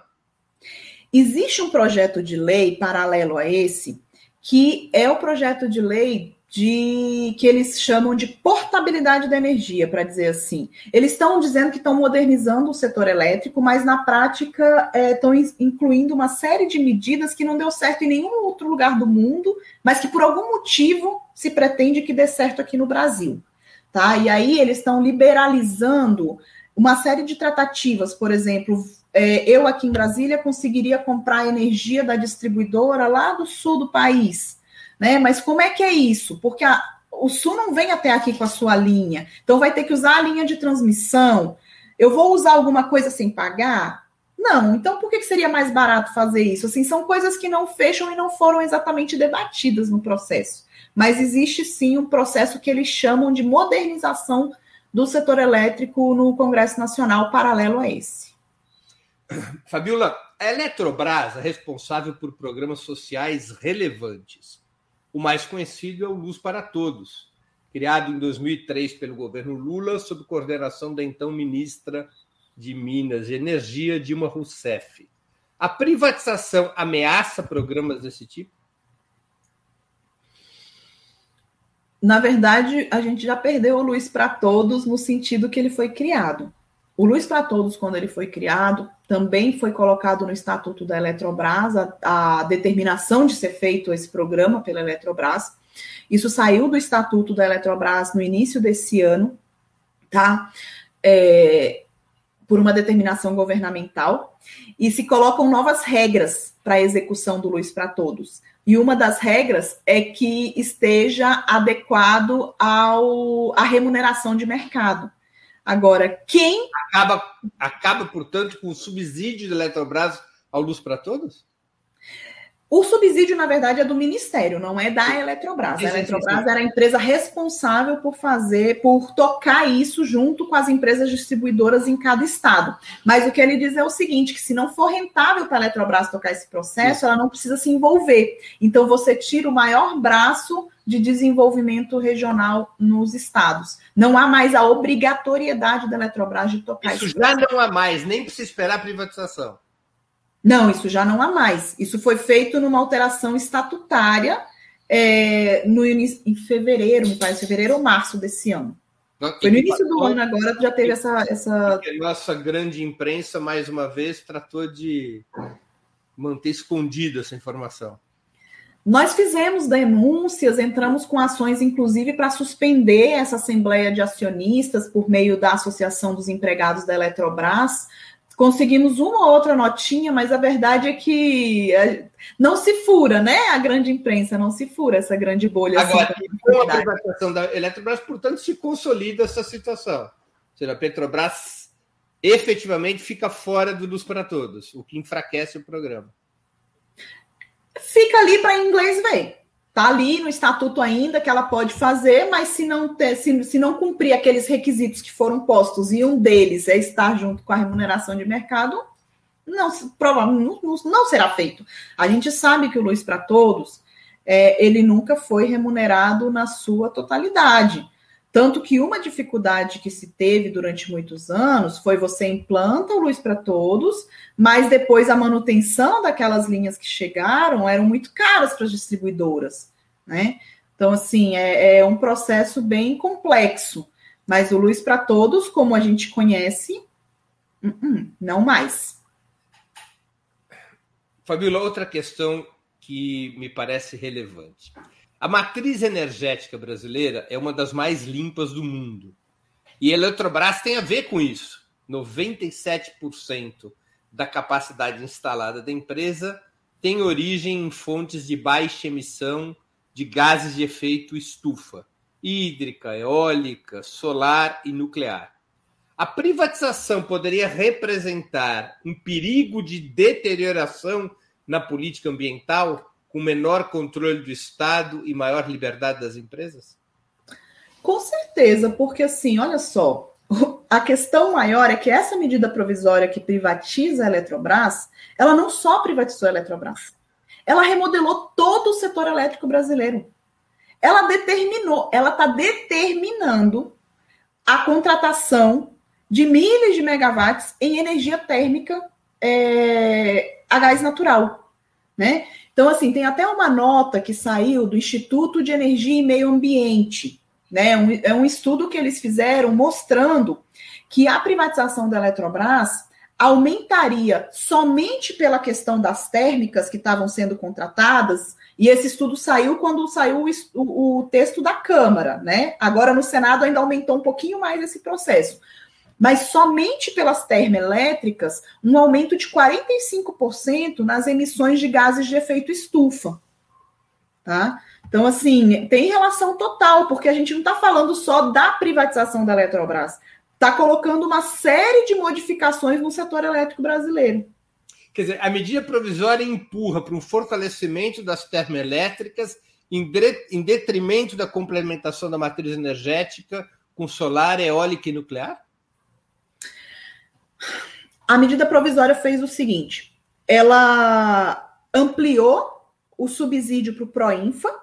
C: Existe um projeto de lei paralelo a esse, que é o projeto de lei de que eles chamam de portabilidade da energia, para dizer assim. Eles estão dizendo que estão modernizando o setor elétrico, mas na prática estão é, incluindo uma série de medidas que não deu certo em nenhum outro lugar do mundo, mas que por algum motivo se pretende que dê certo aqui no Brasil. Tá? E aí eles estão liberalizando uma série de tratativas, por exemplo, é, eu aqui em Brasília conseguiria comprar energia da distribuidora lá do sul do país né? Mas como é que é isso? Porque a, o Sul não vem até aqui com a sua linha, então vai ter que usar a linha de transmissão. Eu vou usar alguma coisa sem pagar? Não, então por que, seria mais barato fazer isso? Assim, são coisas que não fecham e não foram exatamente debatidas no processo. Mas existe sim um processo que eles chamam de modernização do setor elétrico no Congresso Nacional, paralelo a esse.
B: Fabiola, a Eletrobras é responsável por programas sociais relevantes. O mais conhecido é o Luz para Todos, criado em 2003 pelo governo Lula, sob coordenação da então ministra de Minas e Energia, Dilma Rousseff. A privatização ameaça programas desse tipo?
C: Na verdade, a gente já perdeu o Luz para Todos no sentido que ele foi criado. O Luz para Todos, quando ele foi criado, também foi colocado no Estatuto da Eletrobras a, a, determinação de ser feito esse programa pela Eletrobras. Isso saiu do Estatuto da Eletrobras no início desse ano, tá? É, por uma determinação governamental, e se colocam novas regras para a execução do Luz para Todos. E uma das regras é que esteja adequado ao, à remuneração de mercado. Agora, quem.
B: Acaba, acaba, portanto, com o subsídio da Eletrobras ao Luz para Todos?
C: O subsídio, na verdade, é do Ministério, não é da Eletrobras. A Eletrobras era a empresa responsável por fazer, por tocar isso junto com as empresas distribuidoras em cada estado. Mas o que ele diz é o seguinte: que se não for rentável para a Eletrobras tocar esse processo, ela não precisa se envolver. Então você tira o maior braço de desenvolvimento regional nos estados. Não há mais a obrigatoriedade da Eletrobras de tocar
B: isso. Isso já não há mais, nem precisa esperar a privatização.
C: Não, isso já não há mais. Isso foi feito numa alteração estatutária é, no em fevereiro, me parece, fevereiro ou março desse ano. Foi no início do ano agora que já teve essa. essa...
B: Nossa grande imprensa, mais uma vez, tratou de manter escondida essa informação.
C: Nós fizemos denúncias, entramos com ações, inclusive, para suspender essa Assembleia de Acionistas por meio da Associação dos Empregados da Eletrobras. Conseguimos uma ou outra notinha, mas a verdade é que é, não se fura, né? A grande imprensa não se fura, essa grande bolha.
B: Assim, Agora, assim, com a privatização da Eletrobras, portanto, se consolida essa situação. Ou seja, a Petrobras efetivamente fica fora do Luz para Todos, o que enfraquece o programa
C: fica ali para inglês ver. Está ali no estatuto ainda que ela pode fazer, mas se não, ter, se, se não cumprir aqueles requisitos que foram postos e um deles é estar junto com a remuneração de mercado, não, provavelmente não, não será feito. A gente sabe que o Luz para Todos é, ele nunca foi remunerado na sua totalidade. Tanto que uma dificuldade que se teve durante muitos anos foi você implanta o luz para todos, mas depois a manutenção daquelas linhas que chegaram eram muito caras para as distribuidoras, né? Então, assim, é, é, um processo bem complexo. Mas o luz para todos, como a gente conhece, uh -uh, não mais.
B: Fabíola, outra questão que me parece relevante. A matriz energética brasileira é uma das mais limpas do mundo. E a Eletrobras tem a ver com isso. 97% da capacidade instalada da empresa tem origem em fontes de baixa emissão de gases de efeito estufa, hídrica, eólica, solar e nuclear. A privatização poderia representar um perigo de deterioração na política ambiental, com menor controle do Estado e maior liberdade das empresas?
C: Com certeza, porque assim, olha só, a questão maior é que essa medida provisória que privatiza a Eletrobras, ela não só privatizou a Eletrobras, ela remodelou todo o setor elétrico brasileiro. Ela determinou, ela está determinando a contratação de milhas de megawatts em energia térmica é, a gás natural, né? Então, assim, tem até uma nota que saiu do Instituto de Energia e Meio Ambiente, né? Um, é um estudo que eles fizeram mostrando que a privatização da Eletrobras aumentaria somente pela questão das térmicas que estavam sendo contratadas, e esse estudo saiu quando saiu o, o, texto da Câmara, né? Agora no Senado ainda aumentou um pouquinho mais esse processo. Mas somente pelas termoelétricas, um aumento de 45% nas emissões de gases de efeito estufa. Tá? Então, assim, tem relação total, porque a gente não está falando só da privatização da Eletrobras, está colocando uma série de modificações no setor elétrico brasileiro.
B: Quer dizer, a medida provisória empurra para um fortalecimento das termoelétricas em, em detrimento da complementação da matriz energética com solar, eólica e nuclear?
C: A medida provisória fez o seguinte: ela ampliou o subsídio para o Proinfa,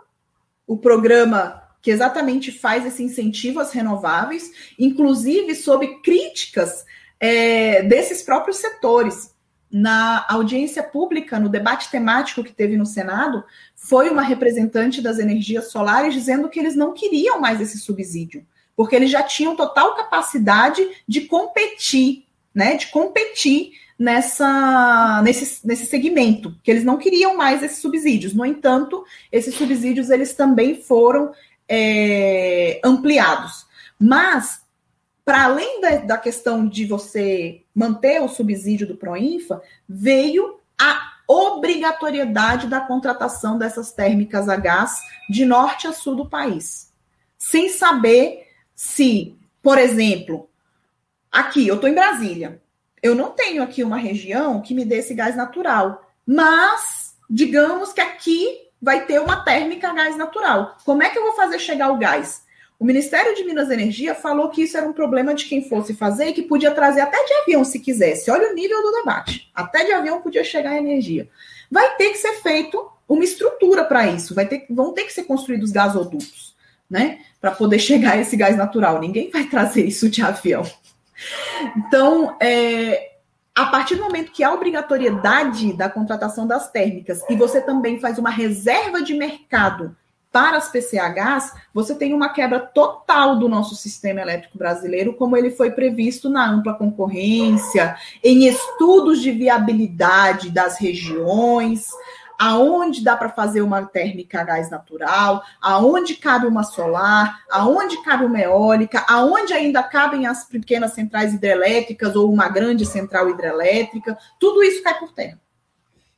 C: o programa que exatamente faz esse incentivo às renováveis, inclusive sob críticas é, desses próprios setores. Na audiência pública, no debate temático que teve no Senado, foi uma representante das energias solares dizendo que eles não queriam mais esse subsídio, porque eles já tinham total capacidade de competir, né, de competir nessa, nesse, nesse segmento, que eles não queriam mais esses subsídios. No entanto, esses subsídios eles também foram é, ampliados. Mas, para além da, da questão de você manter o subsídio do Proinfa, veio a obrigatoriedade da contratação dessas térmicas a gás de norte a sul do país. Sem saber se, por exemplo, aqui, eu estou em Brasília, eu não tenho aqui uma região que me dê esse gás natural, mas digamos que aqui vai ter uma térmica a gás natural. Como é que eu vou fazer chegar o gás? O Ministério de Minas e Energia falou que isso era um problema de quem fosse fazer e que podia trazer até de avião se quisesse. Olha o nível do debate. Até de avião podia chegar a energia. Vai ter que ser feito uma estrutura para isso. Vai ter, vão ter que ser construídos gasodutos, né? Para poder chegar esse gás natural. Ninguém vai trazer isso de avião. Então, é, a partir do momento que há obrigatoriedade da contratação das térmicas e você também faz uma reserva de mercado para as PCHs, você tem uma quebra total do nosso sistema elétrico brasileiro, como ele foi previsto na ampla concorrência, em estudos de viabilidade das regiões, aonde dá para fazer uma térmica a gás natural, aonde cabe uma solar, aonde cabe uma eólica, aonde ainda cabem as pequenas centrais hidrelétricas ou uma grande central hidrelétrica, tudo isso cai por terra.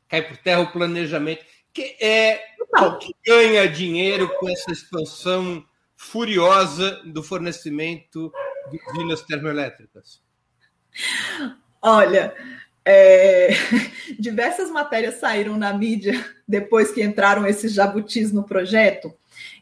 B: Cai por terra o planejamento. Que é o que ganha dinheiro com essa expansão furiosa do fornecimento de usinas termoelétricas?
C: Olha, é, diversas matérias saíram na mídia depois que entraram esses jabutis no projeto.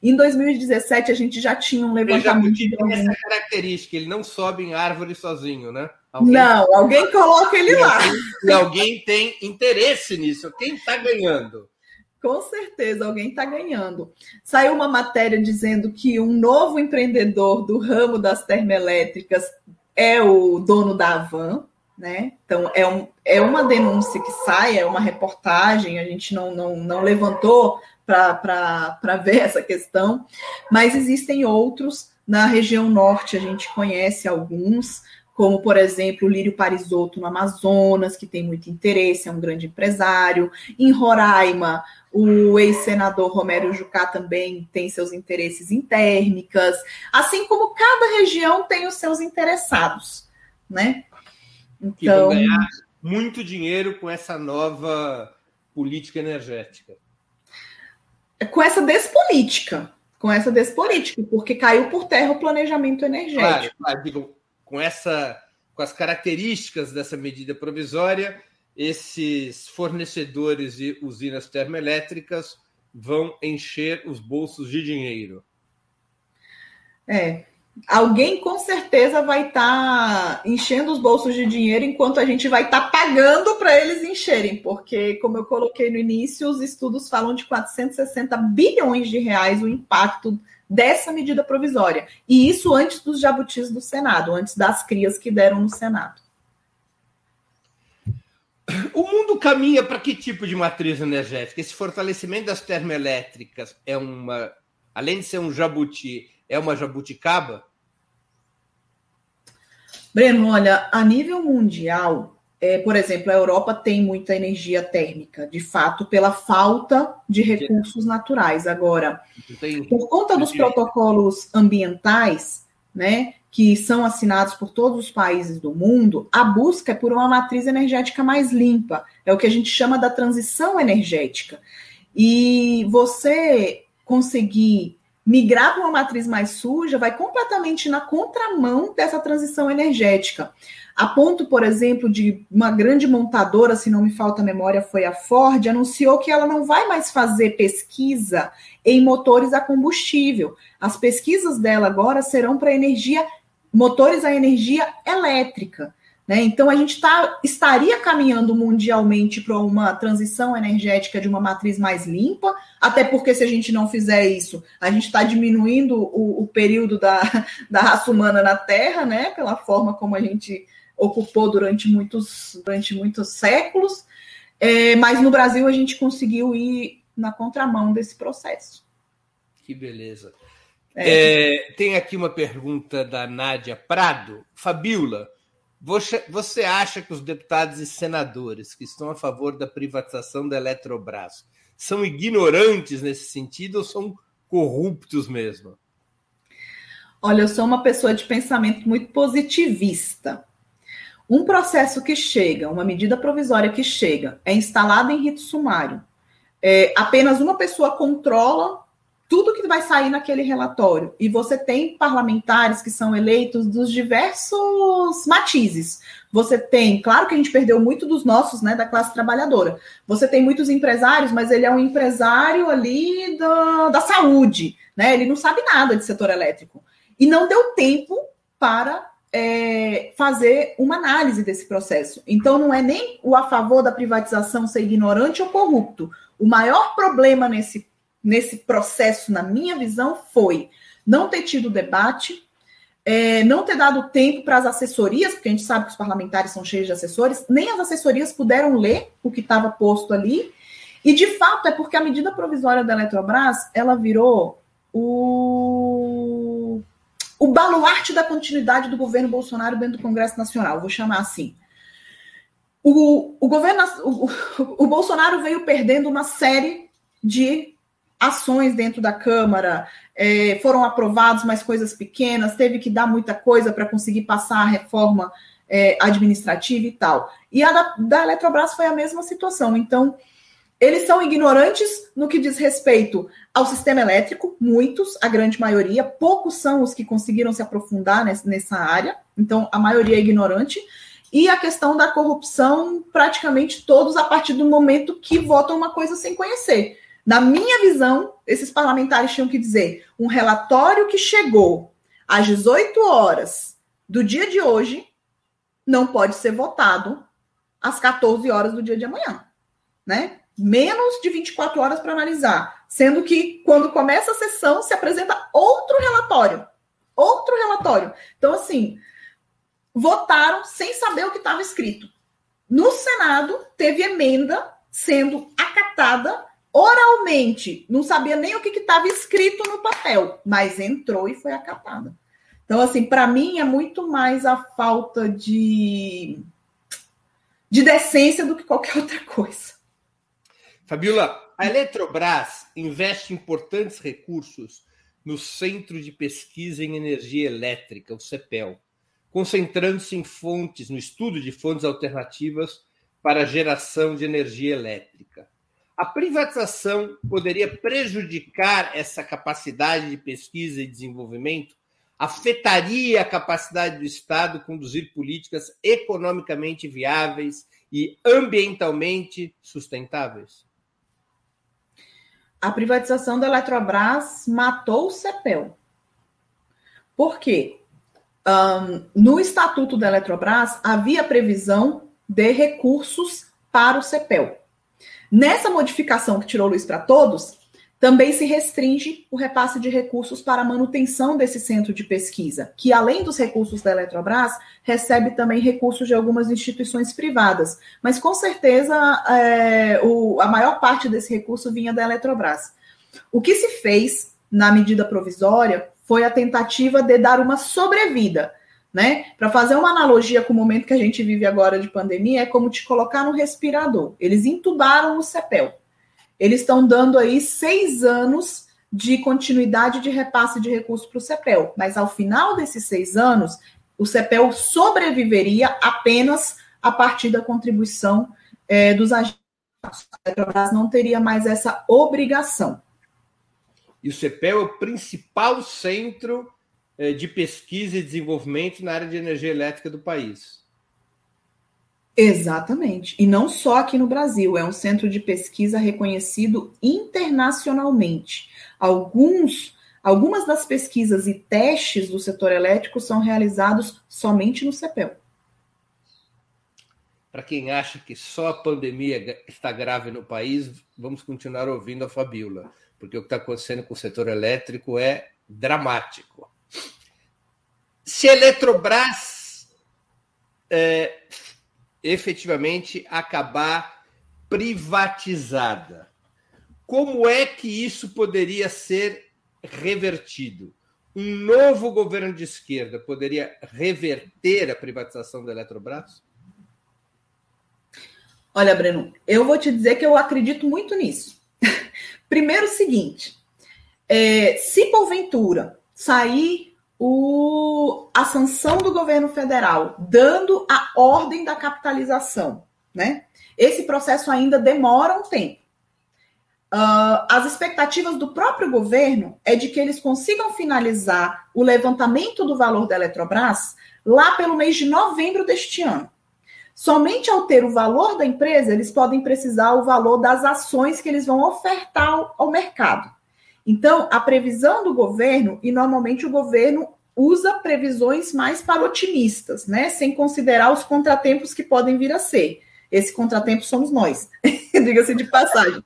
C: Em 2017, a gente já tinha um levantamento.
B: O tem essa característica, ele não sobe em árvore sozinho, né?
C: Alguém... Não, alguém coloca ele lá.
B: E alguém tem interesse nisso. Quem está ganhando?
C: Com certeza, alguém está ganhando. Saiu uma matéria dizendo que um novo empreendedor do ramo das termoelétricas é o dono da Avan, né? Então, é, um, é uma denúncia que sai, é uma reportagem, a gente não, não, não levantou para ver essa questão, mas existem outros. Na região norte, a gente conhece alguns, como, por exemplo, o Lírio Parisotto no Amazonas, que tem muito interesse, é um grande empresário. Em Roraima, o ex-senador Romero Jucá também tem seus interesses em térmicas, assim como cada região tem os seus interessados, né?
B: Então, que vão ganhar muito dinheiro com essa nova política energética.
C: Com essa despolítica. Com essa despolítica, porque caiu por terra o planejamento energético.
B: Claro, claro digo, com essa com as características dessa medida provisória, esses fornecedores de usinas termoelétricas vão encher os bolsos de dinheiro.
C: É, alguém com certeza vai estar tá enchendo os bolsos de dinheiro enquanto a gente vai estar tá pagando para eles encherem, porque, como eu coloquei no início, os estudos falam de 460 bilhões de reais o impacto dessa medida provisória. E isso antes dos jabutis do Senado, antes das crias que deram no Senado.
B: O mundo caminha para que tipo de matriz energética? Esse fortalecimento das termoelétricas é uma, além de ser um jabuti, é uma jabuticaba?
C: Breno, olha, a nível mundial, é, por exemplo, a Europa tem muita energia térmica, de fato, pela falta de recursos naturais. Agora, por conta dos protocolos ambientais, né, que são assinados por todos os países do mundo, a busca é por uma matriz energética mais limpa. É o que a gente chama da transição energética. E você conseguir migrar para uma matriz mais suja vai completamente na contramão dessa transição energética. A ponto, por exemplo, de uma grande montadora, se não me falta a memória, foi a Ford, anunciou que ela não vai mais fazer pesquisa em motores a combustível. As pesquisas dela agora serão para energia, motores a energia elétrica. Né? Então, a gente tá, estaria caminhando mundialmente para uma transição energética de uma matriz mais limpa, até porque se a gente não fizer isso, a gente está diminuindo o, o, período da, da raça humana na Terra, né? pela forma como a gente ocupou durante muitos, durante muitos séculos. É, mas no Brasil a gente conseguiu ir na contramão desse processo.
B: Que beleza. É. É, tem aqui uma pergunta da Nádia Prado. Fabiola, você, acha que os deputados e senadores que estão a favor da privatização da Eletrobras são ignorantes nesse sentido ou são corruptos mesmo?
C: Olha, eu sou uma pessoa de pensamento muito positivista. Um processo que chega, uma medida provisória que chega, é instalada em rito sumário. É, apenas uma pessoa controla tudo que vai sair naquele relatório. E você tem parlamentares que são eleitos dos diversos matizes. Você tem, claro que a gente perdeu muito dos nossos, né, da classe trabalhadora. Você tem muitos empresários, mas ele é um empresário ali da, da saúde, né? Ele não sabe nada de setor elétrico. E não deu tempo para é, fazer uma análise desse processo. Então, não é nem o a favor da privatização ser ignorante ou corrupto. O maior problema nesse nesse processo, na minha visão, foi não ter tido debate, é, não ter dado tempo para as assessorias, porque a gente sabe que os parlamentares são cheios de assessores, nem as assessorias puderam ler o que estava posto ali. E de fato é porque a medida provisória da Eletrobras ela virou o, o baluarte da continuidade do governo Bolsonaro dentro do Congresso Nacional, vou chamar assim. O, o governo, o, o Bolsonaro veio perdendo uma série de ações dentro da Câmara, é, foram aprovados mais coisas pequenas, teve que dar muita coisa para conseguir passar a reforma é, administrativa e tal. E a da, da Eletrobras foi a mesma situação. Então, eles são ignorantes no que diz respeito ao sistema elétrico, muitos, a grande maioria, poucos são os que conseguiram se aprofundar nessa área, então a maioria é ignorante. E a questão da corrupção, praticamente todos a partir do momento que votam uma coisa sem conhecer. Na minha visão, esses parlamentares tinham que dizer um relatório que chegou às 18 horas do dia de hoje não pode ser votado às 14 horas do dia de amanhã, né? Menos de 24 horas para analisar, sendo que quando começa a sessão se apresenta outro relatório, outro relatório. Então assim, votaram sem saber o que estava escrito. No Senado teve emenda sendo acatada oralmente, não sabia nem o que estava escrito no papel, mas entrou e foi acatada. Então, assim, para mim é muito mais a falta de, de decência do que qualquer outra coisa.
B: Fabiola, a Eletrobras investe importantes recursos no Centro de Pesquisa em Energia Elétrica, o CEPEL, concentrando-se em fontes, no estudo de fontes alternativas para a geração de energia elétrica. A privatização poderia prejudicar essa capacidade de pesquisa e desenvolvimento, afetaria a capacidade do Estado conduzir políticas economicamente viáveis e ambientalmente sustentáveis?
C: A privatização da Eletrobras matou o CEPEL. Por quê? Um, no Estatuto da Eletrobras havia previsão de recursos para o CEPEL. Nessa modificação que tirou Luiz para todos, também se restringe o repasse de recursos para a manutenção desse centro de pesquisa, que além dos recursos da Eletrobras, recebe também recursos de algumas instituições privadas. Mas com certeza é, o, a maior parte desse recurso vinha da Eletrobras. O que se fez na medida provisória foi a tentativa de dar uma sobrevida. Né? Para fazer uma analogia com o momento que a gente vive agora de pandemia, é como te colocar no respirador. Eles entubaram o CEPEL. Eles estão dando aí seis anos de continuidade de repasse de recursos para o CEPEL, mas ao final desses seis anos, o CEPEL sobreviveria apenas a partir da contribuição é, dos agentes. A Petrobras não teria mais essa obrigação.
B: E o CEPEL é o principal centro de pesquisa e desenvolvimento na área de energia elétrica do país.
C: Exatamente. E não só aqui no Brasil, é um centro de pesquisa reconhecido internacionalmente. Alguns, algumas das pesquisas e testes do setor elétrico são realizados somente no CEPEL.
B: Para quem acha que só a pandemia está grave no país, vamos continuar ouvindo a Fabiola, porque o que está acontecendo com o setor elétrico é dramático. Se a Eletrobras é, efetivamente acabar privatizada. Como é que isso poderia ser revertido? Um novo governo de esquerda poderia reverter a privatização da Eletrobras?
C: Olha, Breno, eu vou te dizer que eu acredito muito nisso. Primeiro, o seguinte: é, se porventura sair o, a sanção do governo federal, dando a ordem da capitalização, né? Esse processo ainda demora um tempo. Uh, as expectativas do próprio governo é de que eles consigam finalizar o levantamento do valor da Eletrobras lá pelo mês de novembro deste ano. Somente ao ter o valor da empresa, eles podem precisar o valor das ações que eles vão ofertar ao, ao mercado. Então, a previsão do governo, e normalmente o governo usa previsões mais para otimistas, né? Sem considerar os contratempos que podem vir a ser. Esse contratempo somos nós, diga-se de passagem.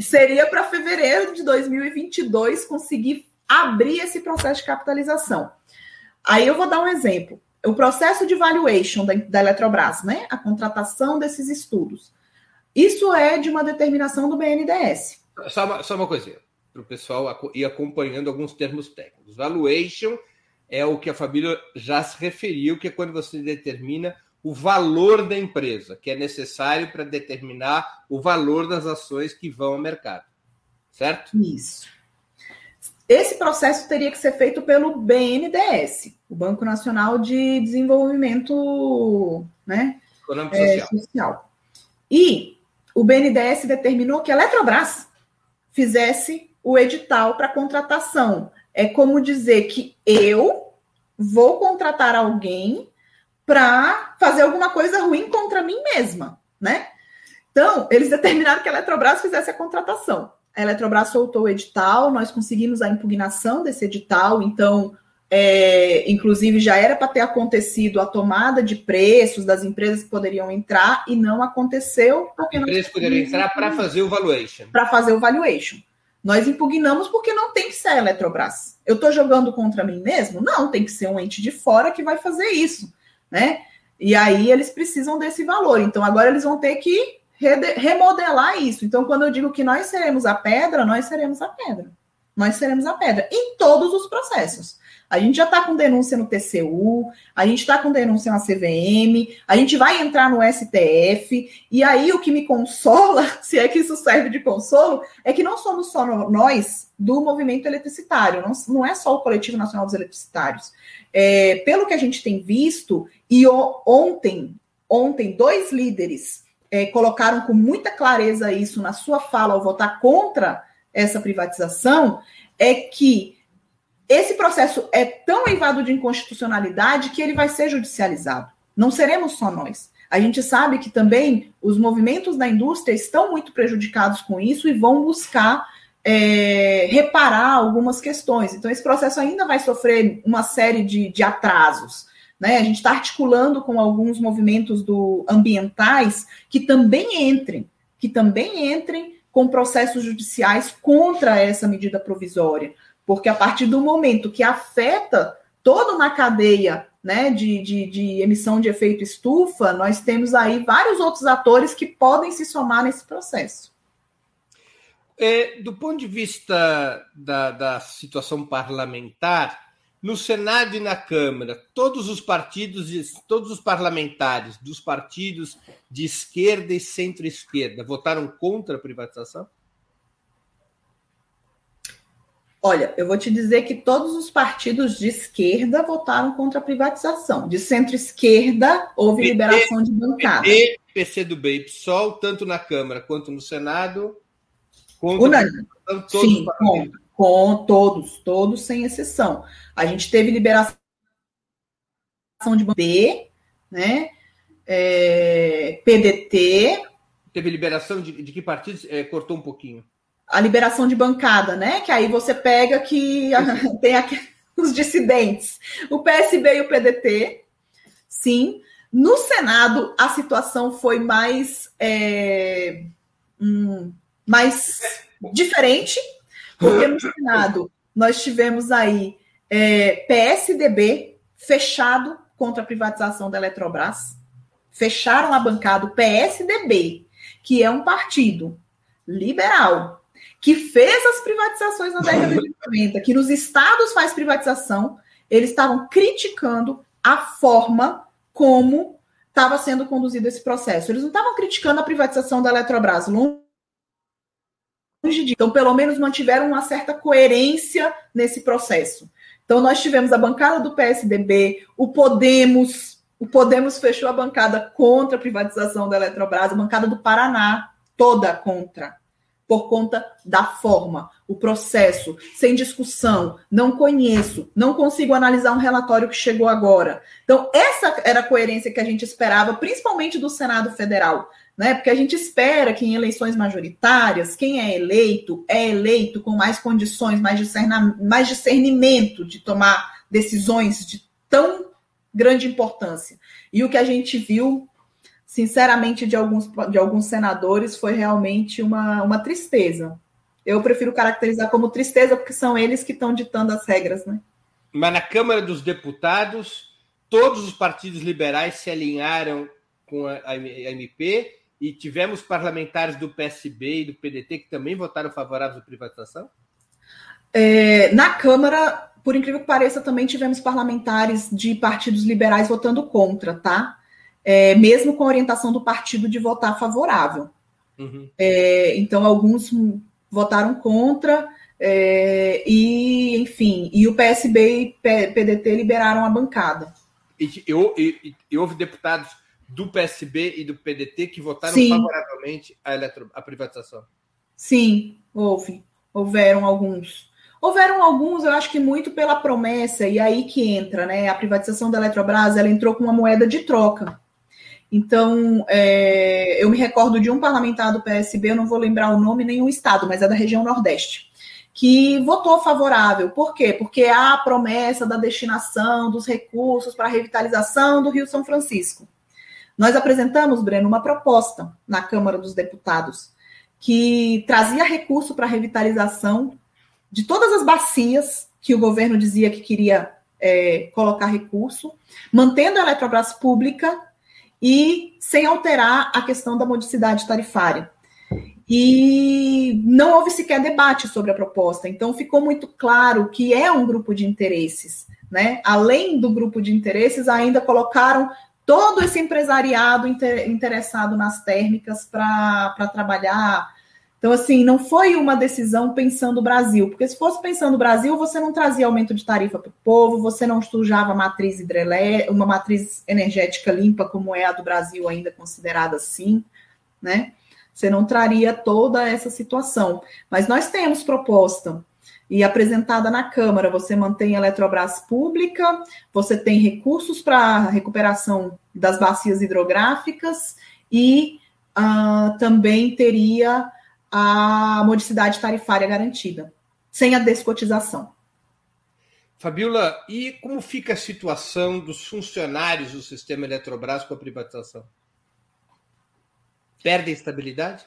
C: Seria para fevereiro de 2022 conseguir abrir esse processo de capitalização. Aí eu vou dar um exemplo. O processo de valuation da, da Eletrobras, né? A contratação desses estudos. Isso é de uma determinação do BNDES.
B: Só uma, só uma coisinha para o pessoal ir acompanhando alguns termos técnicos. Valuation é o que a família já se referiu, que é quando você determina o valor da empresa, que é necessário para determinar o valor das ações que vão ao mercado. Certo?
C: Isso. Esse processo teria que ser feito pelo BNDES, o Banco Nacional de Desenvolvimento né, Econômico é, social. social. E o BNDES determinou que a Eletrobras fizesse o edital para contratação. É como dizer que eu vou contratar alguém para fazer alguma coisa ruim contra mim mesma, né? Então, eles determinaram que a Eletrobras fizesse a contratação. A Eletrobras soltou o edital, nós conseguimos a impugnação desse edital, então, é, inclusive, já era para ter acontecido a tomada de preços das empresas que poderiam entrar e não aconteceu.
B: Porque empresas poderiam entrar para fazer o valuation.
C: Para fazer o valuation. Nós impugnamos porque não tem que ser a Eletrobras. Eu estou jogando contra mim mesmo? Não, tem que ser um ente de fora que vai fazer isso, né? E aí eles precisam desse valor. Então agora eles vão ter que remodelar isso. Então quando eu digo que nós seremos a pedra, nós seremos a pedra. Nós seremos a pedra em todos os processos. A gente já está com denúncia no TCU, a gente está com denúncia na CVM, a gente vai entrar no STF, e aí o que me consola, se é que isso serve de consolo, é que não somos só nós do movimento eletricitário, não, não é só o Coletivo Nacional dos Eletricitários. É, pelo que a gente tem visto, e ontem, ontem, dois líderes é, colocaram com muita clareza isso na sua fala ao votar contra essa privatização, é que esse processo é tão eivado de inconstitucionalidade que ele vai ser judicializado. Não seremos só nós. A gente sabe que também os movimentos da indústria estão muito prejudicados com isso e vão buscar é, reparar algumas questões. Então, esse processo ainda vai sofrer uma série de, de atrasos. Né? A gente está articulando com alguns movimentos do, ambientais que também entrem, que também entrem com processos judiciais contra essa medida provisória. Porque a partir do momento que afeta toda uma cadeia né, de, de, de, emissão de efeito estufa, nós temos aí vários outros atores que podem se somar nesse processo.
B: É, do ponto de vista da, da situação parlamentar, no Senado e na Câmara, todos os partidos, todos os parlamentares dos partidos de esquerda e centro-esquerda votaram contra a privatização?
C: Olha, eu vou te dizer que todos os partidos de esquerda votaram contra a privatização. De centro-esquerda, houve PT, liberação de bancada. PT,
B: PCdoB e PSOL, tanto na Câmara quanto no Senado,
C: Unânime. Todos Sim, com, com todos, todos sem exceção. A gente teve liberação de B, né? É, PDT.
B: Teve liberação de, de que partidos? É, cortou um pouquinho
C: a liberação de bancada, né? Que aí você pega que tem aqui, os dissidentes, o PSB e o PDT, sim. No Senado, a situação foi mais, é, hum, mais diferente, porque no Senado nós tivemos aí é, PSDB fechado contra a privatização da Eletrobras, fecharam a bancada, o PSDB, que é um partido liberal, que fez as privatizações na década de 90, que nos estados faz privatização, eles estavam criticando a forma como estava sendo conduzido esse processo. Eles não estavam criticando a privatização da Eletrobras, longe de. Então, pelo menos mantiveram uma certa coerência nesse processo. Então, nós tivemos a bancada do PSDB, o Podemos, o Podemos fechou a bancada contra a privatização da Eletrobras, a bancada do Paraná, toda contra por conta da forma, o processo, sem discussão, não conheço, não consigo analisar um relatório que chegou agora. Então, essa era a coerência que a gente esperava, principalmente do Senado Federal, né? Porque a gente espera que em eleições majoritárias, quem é eleito é eleito com mais condições, mais, mais discernimento de tomar decisões de tão grande importância. E o que a gente viu sinceramente, de alguns, de alguns senadores, foi realmente uma, uma tristeza. Eu prefiro caracterizar como tristeza, porque são eles que estão ditando as regras, né?
B: Mas na Câmara dos Deputados, todos os partidos liberais se alinharam com a, MP e tivemos parlamentares do PSB e do PDT que também votaram favoráveis à privatização?
C: É, na Câmara, por incrível que pareça, também tivemos parlamentares de partidos liberais votando contra, tá? É, mesmo com a orientação do partido de votar favorável. Uhum. É, então, alguns votaram contra, é, e, enfim, e o PSB e PDT liberaram a bancada.
B: E, e, e, houve deputados do PSB e do PDT que votaram Sim. favoravelmente à, eletro, à privatização?
C: Sim, houve. Houveram alguns. Houveram alguns, eu acho que muito pela promessa, e aí que entra, né? A privatização da Eletrobras, ela entrou com uma moeda de troca. Então, é, eu me recordo de um parlamentar do PSB, eu não vou lembrar o nome nem o estado, mas é da região Nordeste, que votou favorável. Por quê? Porque há a promessa da destinação dos recursos para a revitalização do Rio São Francisco. Nós apresentamos, Breno, uma proposta na Câmara dos Deputados que trazia recurso para a revitalização de todas as bacias que o governo dizia que queria é, colocar recurso, mantendo a Eletrobras pública e sem alterar a questão da modicidade tarifária. E não houve sequer debate sobre a proposta, então ficou muito claro que é um grupo de interesses. Né? Além do grupo de interesses, ainda colocaram todo esse empresariado interessado nas térmicas para trabalhar então, assim, não foi uma decisão pensando o Brasil, porque se fosse pensando o Brasil, você não trazia aumento de tarifa para o povo, você não sujava matriz hidrelé, uma matriz energética limpa, como é a do Brasil, ainda considerada assim, né? Você não traria toda essa situação. Mas nós temos proposta e apresentada na Câmara. Você mantém a Eletrobras pública, você tem recursos para recuperação das bacias hidrográficas e uh, também teria a modicidade tarifária garantida, sem a descotização.
B: Fabiola, e como fica a situação dos funcionários do sistema Eletrobras com a privatização? Perdem estabilidade?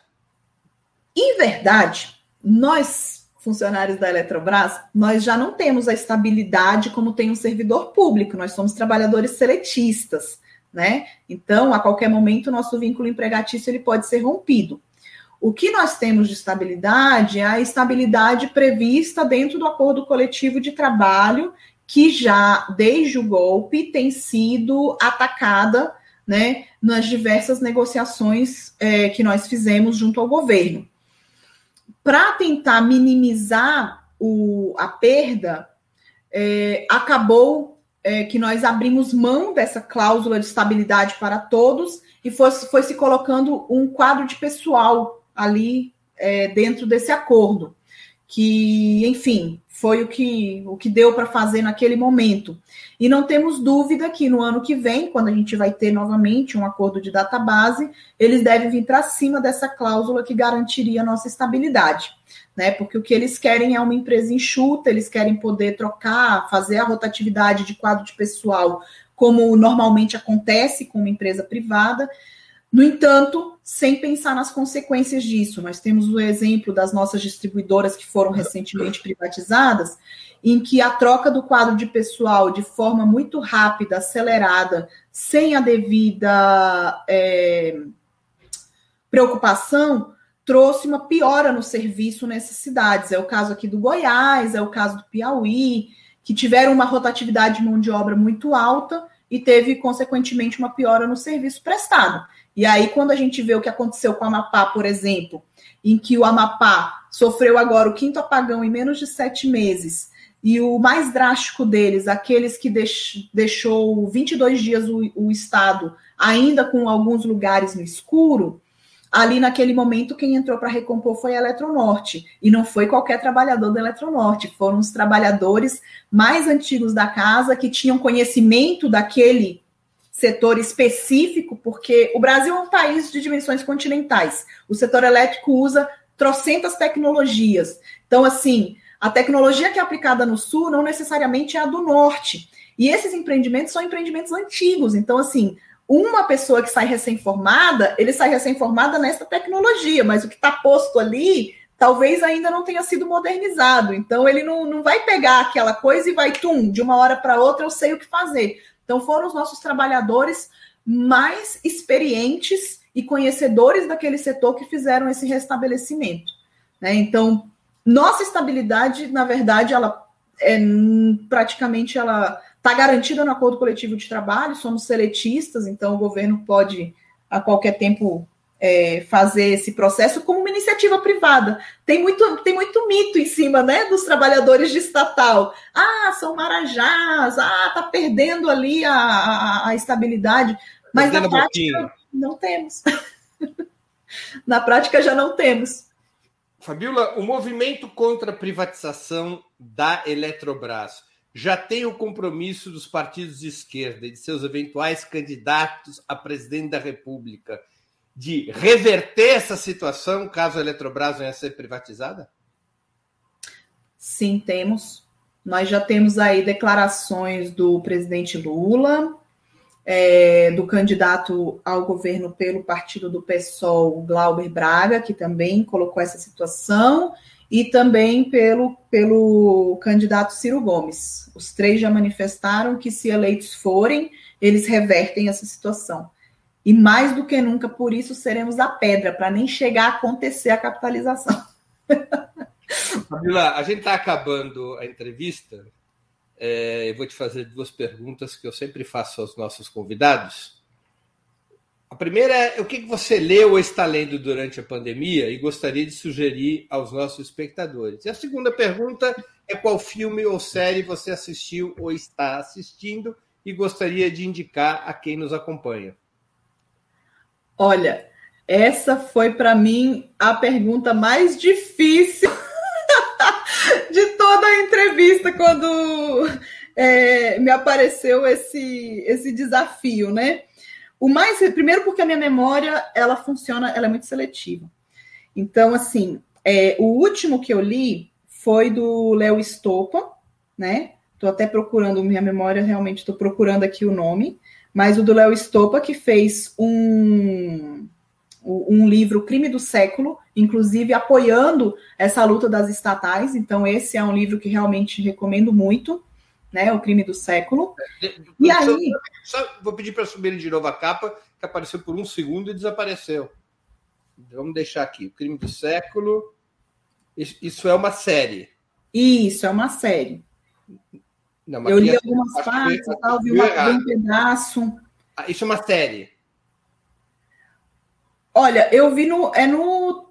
C: Em verdade, nós funcionários da Eletrobras, nós já não temos a estabilidade como tem um servidor público, nós somos trabalhadores seletistas, né? Então, a qualquer momento, o nosso vínculo empregatício ele pode ser rompido. O que nós temos de estabilidade é a estabilidade prevista dentro do acordo coletivo de trabalho, que já, desde o golpe, tem sido atacada né, nas diversas negociações é, que nós fizemos junto ao governo. Para tentar minimizar o, a perda, é, acabou é, que nós abrimos mão dessa cláusula de estabilidade para todos e foi, foi se colocando um quadro de pessoal ali é, dentro desse acordo, que, enfim, foi o que, o que deu para fazer naquele momento. E não temos dúvida que no ano que vem, quando a gente vai ter novamente um acordo de database, eles devem vir para cima dessa cláusula que garantiria a nossa estabilidade. Né? Porque o que eles querem é uma empresa enxuta, eles querem poder trocar, fazer a rotatividade de quadro de pessoal, como normalmente acontece com uma empresa privada. No entanto, sem pensar nas consequências disso, nós temos o exemplo das nossas distribuidoras que foram recentemente privatizadas, em que a troca do quadro de pessoal de forma muito rápida, acelerada, sem a devida é, preocupação, trouxe uma piora no serviço nessas cidades. É o caso aqui do Goiás, é o caso do Piauí, que tiveram uma rotatividade de mão de obra muito alta e teve, consequentemente, uma piora no serviço prestado. E aí, quando a gente vê o que aconteceu com o Amapá, por exemplo, em que o Amapá sofreu agora o quinto apagão em menos de sete meses, e o mais drástico deles, aqueles que deix, deixou 22 dias o, o Estado ainda com alguns lugares no escuro, ali naquele momento quem entrou para recompor foi a Eletronorte. E não foi qualquer trabalhador da Eletronorte, foram os trabalhadores mais antigos da casa que tinham conhecimento daquele setor específico, porque o Brasil é um país de dimensões continentais. O setor elétrico usa trocentas tecnologias. Então, assim, a tecnologia que é aplicada no sul não necessariamente é a do norte. E esses empreendimentos são empreendimentos antigos. Então, assim, uma pessoa que sai recém-formada, ele sai recém-formada nessa tecnologia, mas o que está posto ali talvez ainda não tenha sido modernizado. Então, ele não, não vai pegar aquela coisa e vai, tum, de uma hora para outra eu sei o que fazer. Então, foram os nossos trabalhadores mais experientes e conhecedores daquele setor que fizeram esse restabelecimento. Né? Então, nossa estabilidade, na verdade, ela é praticamente ela está garantida no acordo coletivo de trabalho, somos seletistas, então o governo pode a qualquer tempo é, fazer esse processo como uma iniciativa privada. Tem muito, tem muito mito em cima né, dos trabalhadores de estatal. Ah, são marajás, ah, tá perdendo ali a, a, a estabilidade. Mas na prática não temos. na prática já não temos.
B: Fabiola, o movimento contra a privatização da Eletrobras já tem o compromisso dos partidos de esquerda e de seus eventuais candidatos a presidente da República de reverter essa situação caso a Eletrobras venha a ser privatizada?
C: Sim, temos. Nós já temos aí declarações do presidente Lula, é, do candidato ao governo pelo partido do PSOL, Glauber Braga, que também colocou essa situação, e também pelo, pelo candidato Ciro Gomes. Os três já manifestaram que, se eleitos forem, eles revertem essa situação. E mais do que nunca, por isso, seremos a pedra, para nem chegar a acontecer a capitalização.
B: Fabiola, a gente está acabando a entrevista é, eu vou te fazer duas perguntas que eu sempre faço aos nossos convidados. A primeira é o que você leu ou está lendo durante a pandemia e gostaria de sugerir aos nossos espectadores. E a segunda pergunta é qual filme ou série você assistiu ou está assistindo e gostaria de indicar a quem nos acompanha.
C: Olha, essa foi para mim a pergunta mais difícil de entrevista quando é, me apareceu esse, esse desafio, né? O mais, primeiro porque a minha memória, ela funciona, ela é muito seletiva. Então, assim, é, o último que eu li foi do Léo Estopa, né? Estou até procurando, minha memória realmente estou procurando aqui o nome, mas o do Léo Estopa, que fez um, um livro Crime do Século, inclusive apoiando essa luta das estatais. Então, esse é um livro que realmente recomendo muito, né? O Crime do Século.
B: É, e aí. Só, vou pedir para subir de novo a capa, que apareceu por um segundo e desapareceu. Vamos deixar aqui. O Crime do Século. Isso é uma série.
C: Isso, é uma série. Não, eu li algumas partes, que... tal, vi, uma, um pedaço.
B: Ah, isso é uma série.
C: Olha, eu vi no. É no.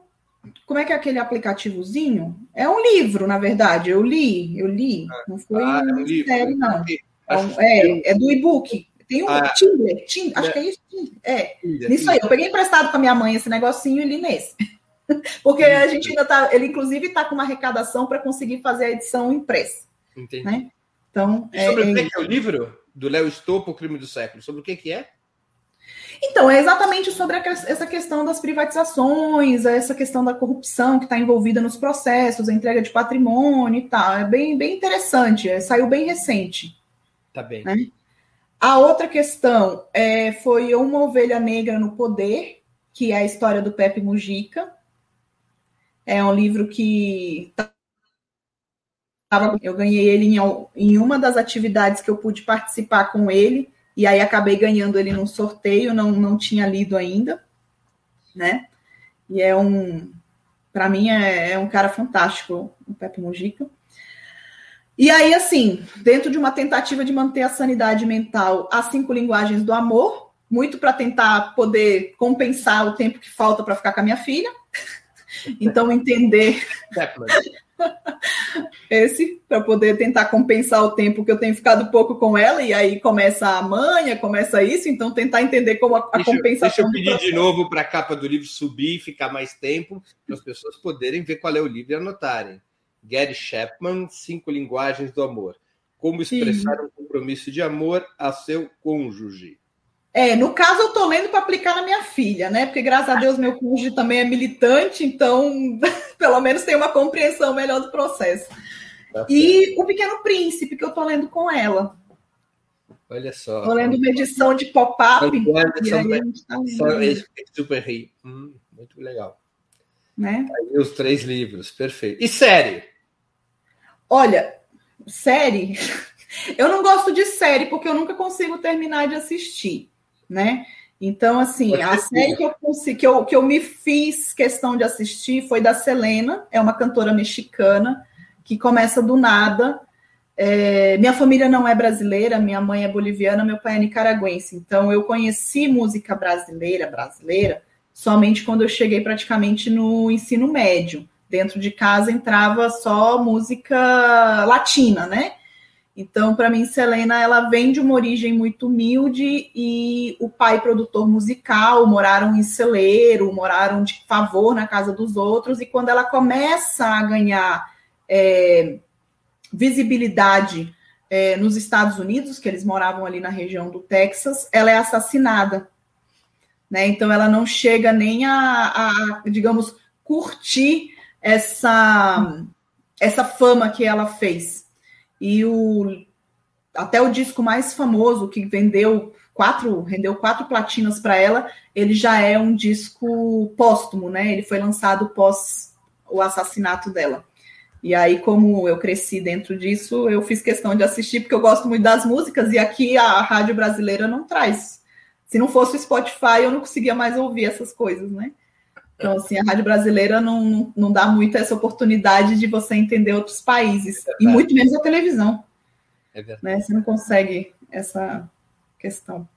C: Como é que é aquele aplicativozinho? É um livro, na verdade. Eu li, eu li. Ah, não foi ah, é um série, não. É, é, é do e-book. Tem um ah, Tinder, Tinder, acho que é isso. É, nisso aí. Eu peguei emprestado com a minha mãe esse negocinho e li nesse. Porque a gente ainda tá. Ele, inclusive, está com uma arrecadação para conseguir fazer a edição impressa. Entendi. Né?
B: Então, e sobre é, o que é, é o livro do Léo Estopo, O Crime do Século? Sobre o que, que é?
C: Então, é exatamente sobre essa questão das privatizações, essa questão da corrupção que está envolvida nos processos, a entrega de patrimônio e tal. É bem, bem interessante, é, saiu bem recente.
B: Tá bem.
C: Né? A outra questão é, foi Uma Ovelha Negra no Poder, que é a história do Pepe Mujica. É um livro que tá eu ganhei ele em, em uma das atividades que eu pude participar com ele, e aí acabei ganhando ele num sorteio, não, não tinha lido ainda, né? E é um, para mim, é, é, um cara fantástico, o Pepe Mujica. E aí, assim, dentro de uma tentativa de manter a sanidade mental, as cinco linguagens do amor, muito para tentar poder compensar o tempo que falta para ficar com a minha filha. Então, entender esse para poder tentar compensar o tempo que eu tenho ficado pouco com ela e aí começa a manha, começa isso, então tentar entender como a, a deixa, compensação.
B: Deixa eu pedir de novo para a capa do livro subir e ficar mais tempo para as pessoas poderem ver qual é o livro e anotarem. Gary Chapman, Cinco Linguagens do Amor. Como expressar Sim. um compromisso de amor a seu cônjuge.
C: É, no caso eu tô lendo para aplicar na minha filha, né? Porque graças a Deus meu cônjuge também é militante, então pelo menos tem uma compreensão melhor do processo. Tá e o Pequeno Príncipe que eu tô lendo com ela.
B: Olha só.
C: Tô lendo uma edição de pop-up.
B: Tá super ri. Hum, muito legal.
C: Né?
B: Aí os três livros, perfeito. E série?
C: Olha, série. Eu não gosto de série porque eu nunca consigo terminar de assistir né? Então, assim, a série que eu, consegui, que, eu, que eu me fiz questão de assistir foi da Selena, é uma cantora mexicana que começa do nada. É, minha família não é brasileira, minha mãe é boliviana, meu pai é nicaragüense. Então, eu conheci música brasileira, brasileira, somente quando eu cheguei praticamente no ensino médio. Dentro de casa entrava só música latina, né? Então, para mim, Selena, ela vem de uma origem muito humilde e o pai produtor musical, moraram em celeiro, moraram de favor na casa dos outros, e quando ela começa a ganhar é, visibilidade é, nos Estados Unidos, que eles moravam ali na região do Texas, ela é assassinada. Né? Então, ela não chega nem a, a digamos, curtir essa, essa fama que ela fez. E o até o disco mais famoso que vendeu quatro, rendeu quatro platinas para ela, ele já é um disco póstumo, né? Ele foi lançado pós o assassinato dela. E aí, como eu cresci dentro disso, eu fiz questão de assistir, porque eu gosto muito das músicas, e aqui a rádio brasileira não traz. Se não fosse o Spotify, eu não conseguia mais ouvir essas coisas, né? Então, assim, a rádio brasileira não, não dá muito essa oportunidade de você entender outros países, é e muito menos a televisão. É verdade. Né? Você não consegue essa questão.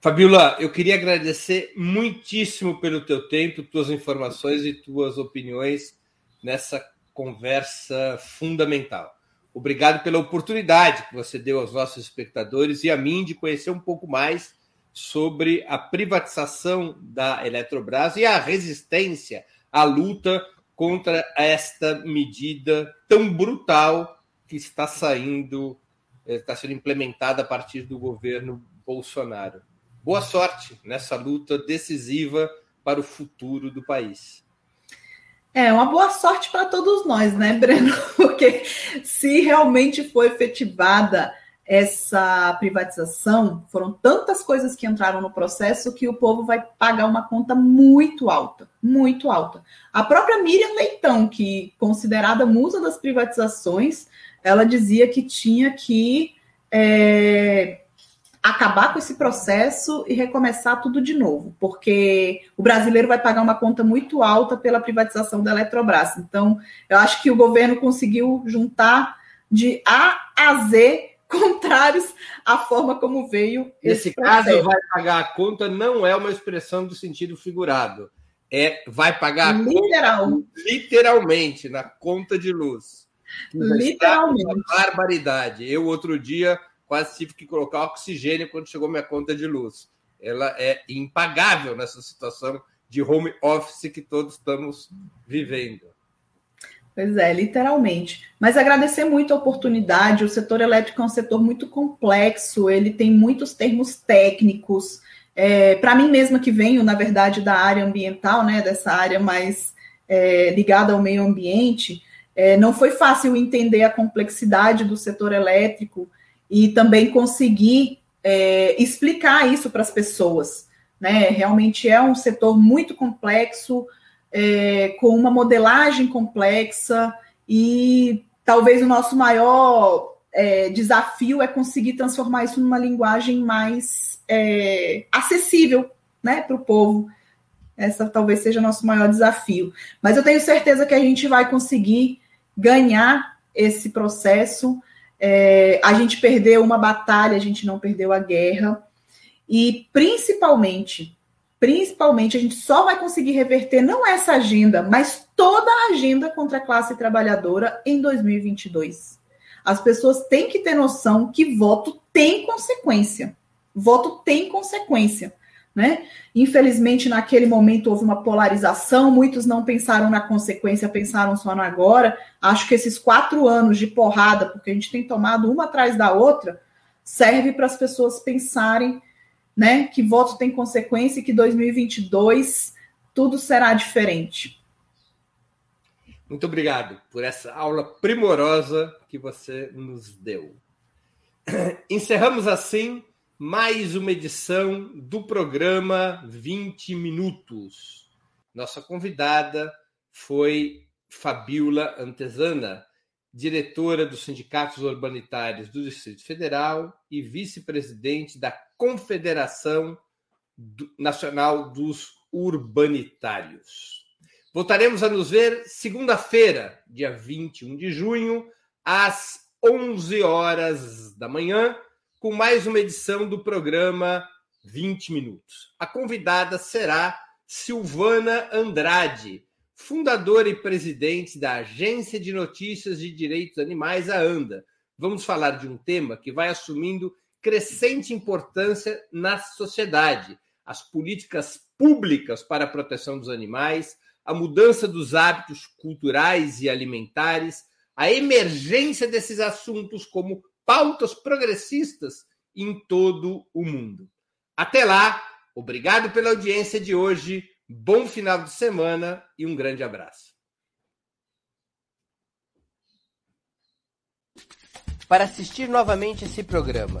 B: Fabiola, eu queria agradecer muitíssimo pelo teu tempo, tuas informações e tuas opiniões nessa conversa fundamental. Obrigado pela oportunidade que você deu aos nossos espectadores e a mim de conhecer um pouco mais sobre a privatização da Eletrobras e a resistência, a luta contra esta medida tão brutal que está saindo, eh, está sendo implementada a partir do governo Bolsonaro. Boa sorte nessa luta decisiva para o futuro do país.
C: É uma boa sorte para todos nós, né, Breno? Porque se realmente for efetivada essa privatização, foram tantas coisas que entraram no processo que o povo vai pagar uma conta muito alta, muito alta. A própria Miriam Leitão, que considerada musa das privatizações, ela dizia que tinha que é, acabar com esse processo e recomeçar tudo de novo, porque o brasileiro vai pagar uma conta muito alta pela privatização da Eletrobras. Então, eu acho que o governo conseguiu juntar de A a Z contrários à forma como veio.
B: Nesse caso, vai pagar a conta não é uma expressão do sentido figurado. É vai pagar a
C: Literal.
B: conta literalmente na conta de luz.
C: Literalmente. Uma
B: barbaridade. Eu outro dia quase tive que colocar oxigênio quando chegou minha conta de luz. Ela é impagável nessa situação de home office que todos estamos vivendo.
C: Pois é, literalmente. Mas agradecer muito a oportunidade. O setor elétrico é um setor muito complexo, ele tem muitos termos técnicos. É, Para mim mesma, que venho, na verdade, da área ambiental, né, dessa área mais é, ligada ao meio ambiente, é, não foi fácil entender a complexidade do setor elétrico e também conseguir é, explicar isso para as pessoas. Né? Realmente é um setor muito complexo, é, com uma modelagem complexa, e talvez o nosso maior é, desafio é conseguir transformar isso numa linguagem mais é, acessível né, para o povo. Essa talvez seja o nosso maior desafio. Mas eu tenho certeza que a gente vai conseguir ganhar esse processo é, a gente perdeu uma batalha, a gente não perdeu a guerra. E principalmente, principalmente, a gente só vai conseguir reverter não essa agenda, mas toda a agenda contra a classe trabalhadora em 2022. As pessoas têm que ter noção que voto tem consequência. Voto tem consequência. Né? Infelizmente, naquele momento houve uma polarização, muitos não pensaram na consequência, pensaram só no agora. Acho que esses quatro anos de porrada, porque a gente tem tomado uma atrás da outra, serve para as pessoas pensarem né, que voto tem consequência e que 2022 tudo será diferente.
B: Muito obrigado por essa aula primorosa que você nos deu. Encerramos assim mais uma edição do programa 20 Minutos. Nossa convidada foi Fabiola Antesana, diretora dos Sindicatos Urbanitários do Distrito Federal e vice-presidente da Confederação Nacional dos Urbanitários. Voltaremos a nos ver segunda-feira, dia 21 de junho, às 11 horas da manhã com mais uma edição do programa 20 Minutos. A convidada será Silvana Andrade, fundadora e presidente da Agência de Notícias de Direitos Animais, a ANDA. Vamos falar de um tema que vai assumindo crescente importância na sociedade: as políticas públicas para a proteção dos animais, a mudança dos hábitos culturais e alimentares, a emergência desses assuntos como pautas progressistas em todo o mundo. Até lá, obrigado pela audiência de hoje, bom final de semana e um grande abraço. Para assistir novamente esse programa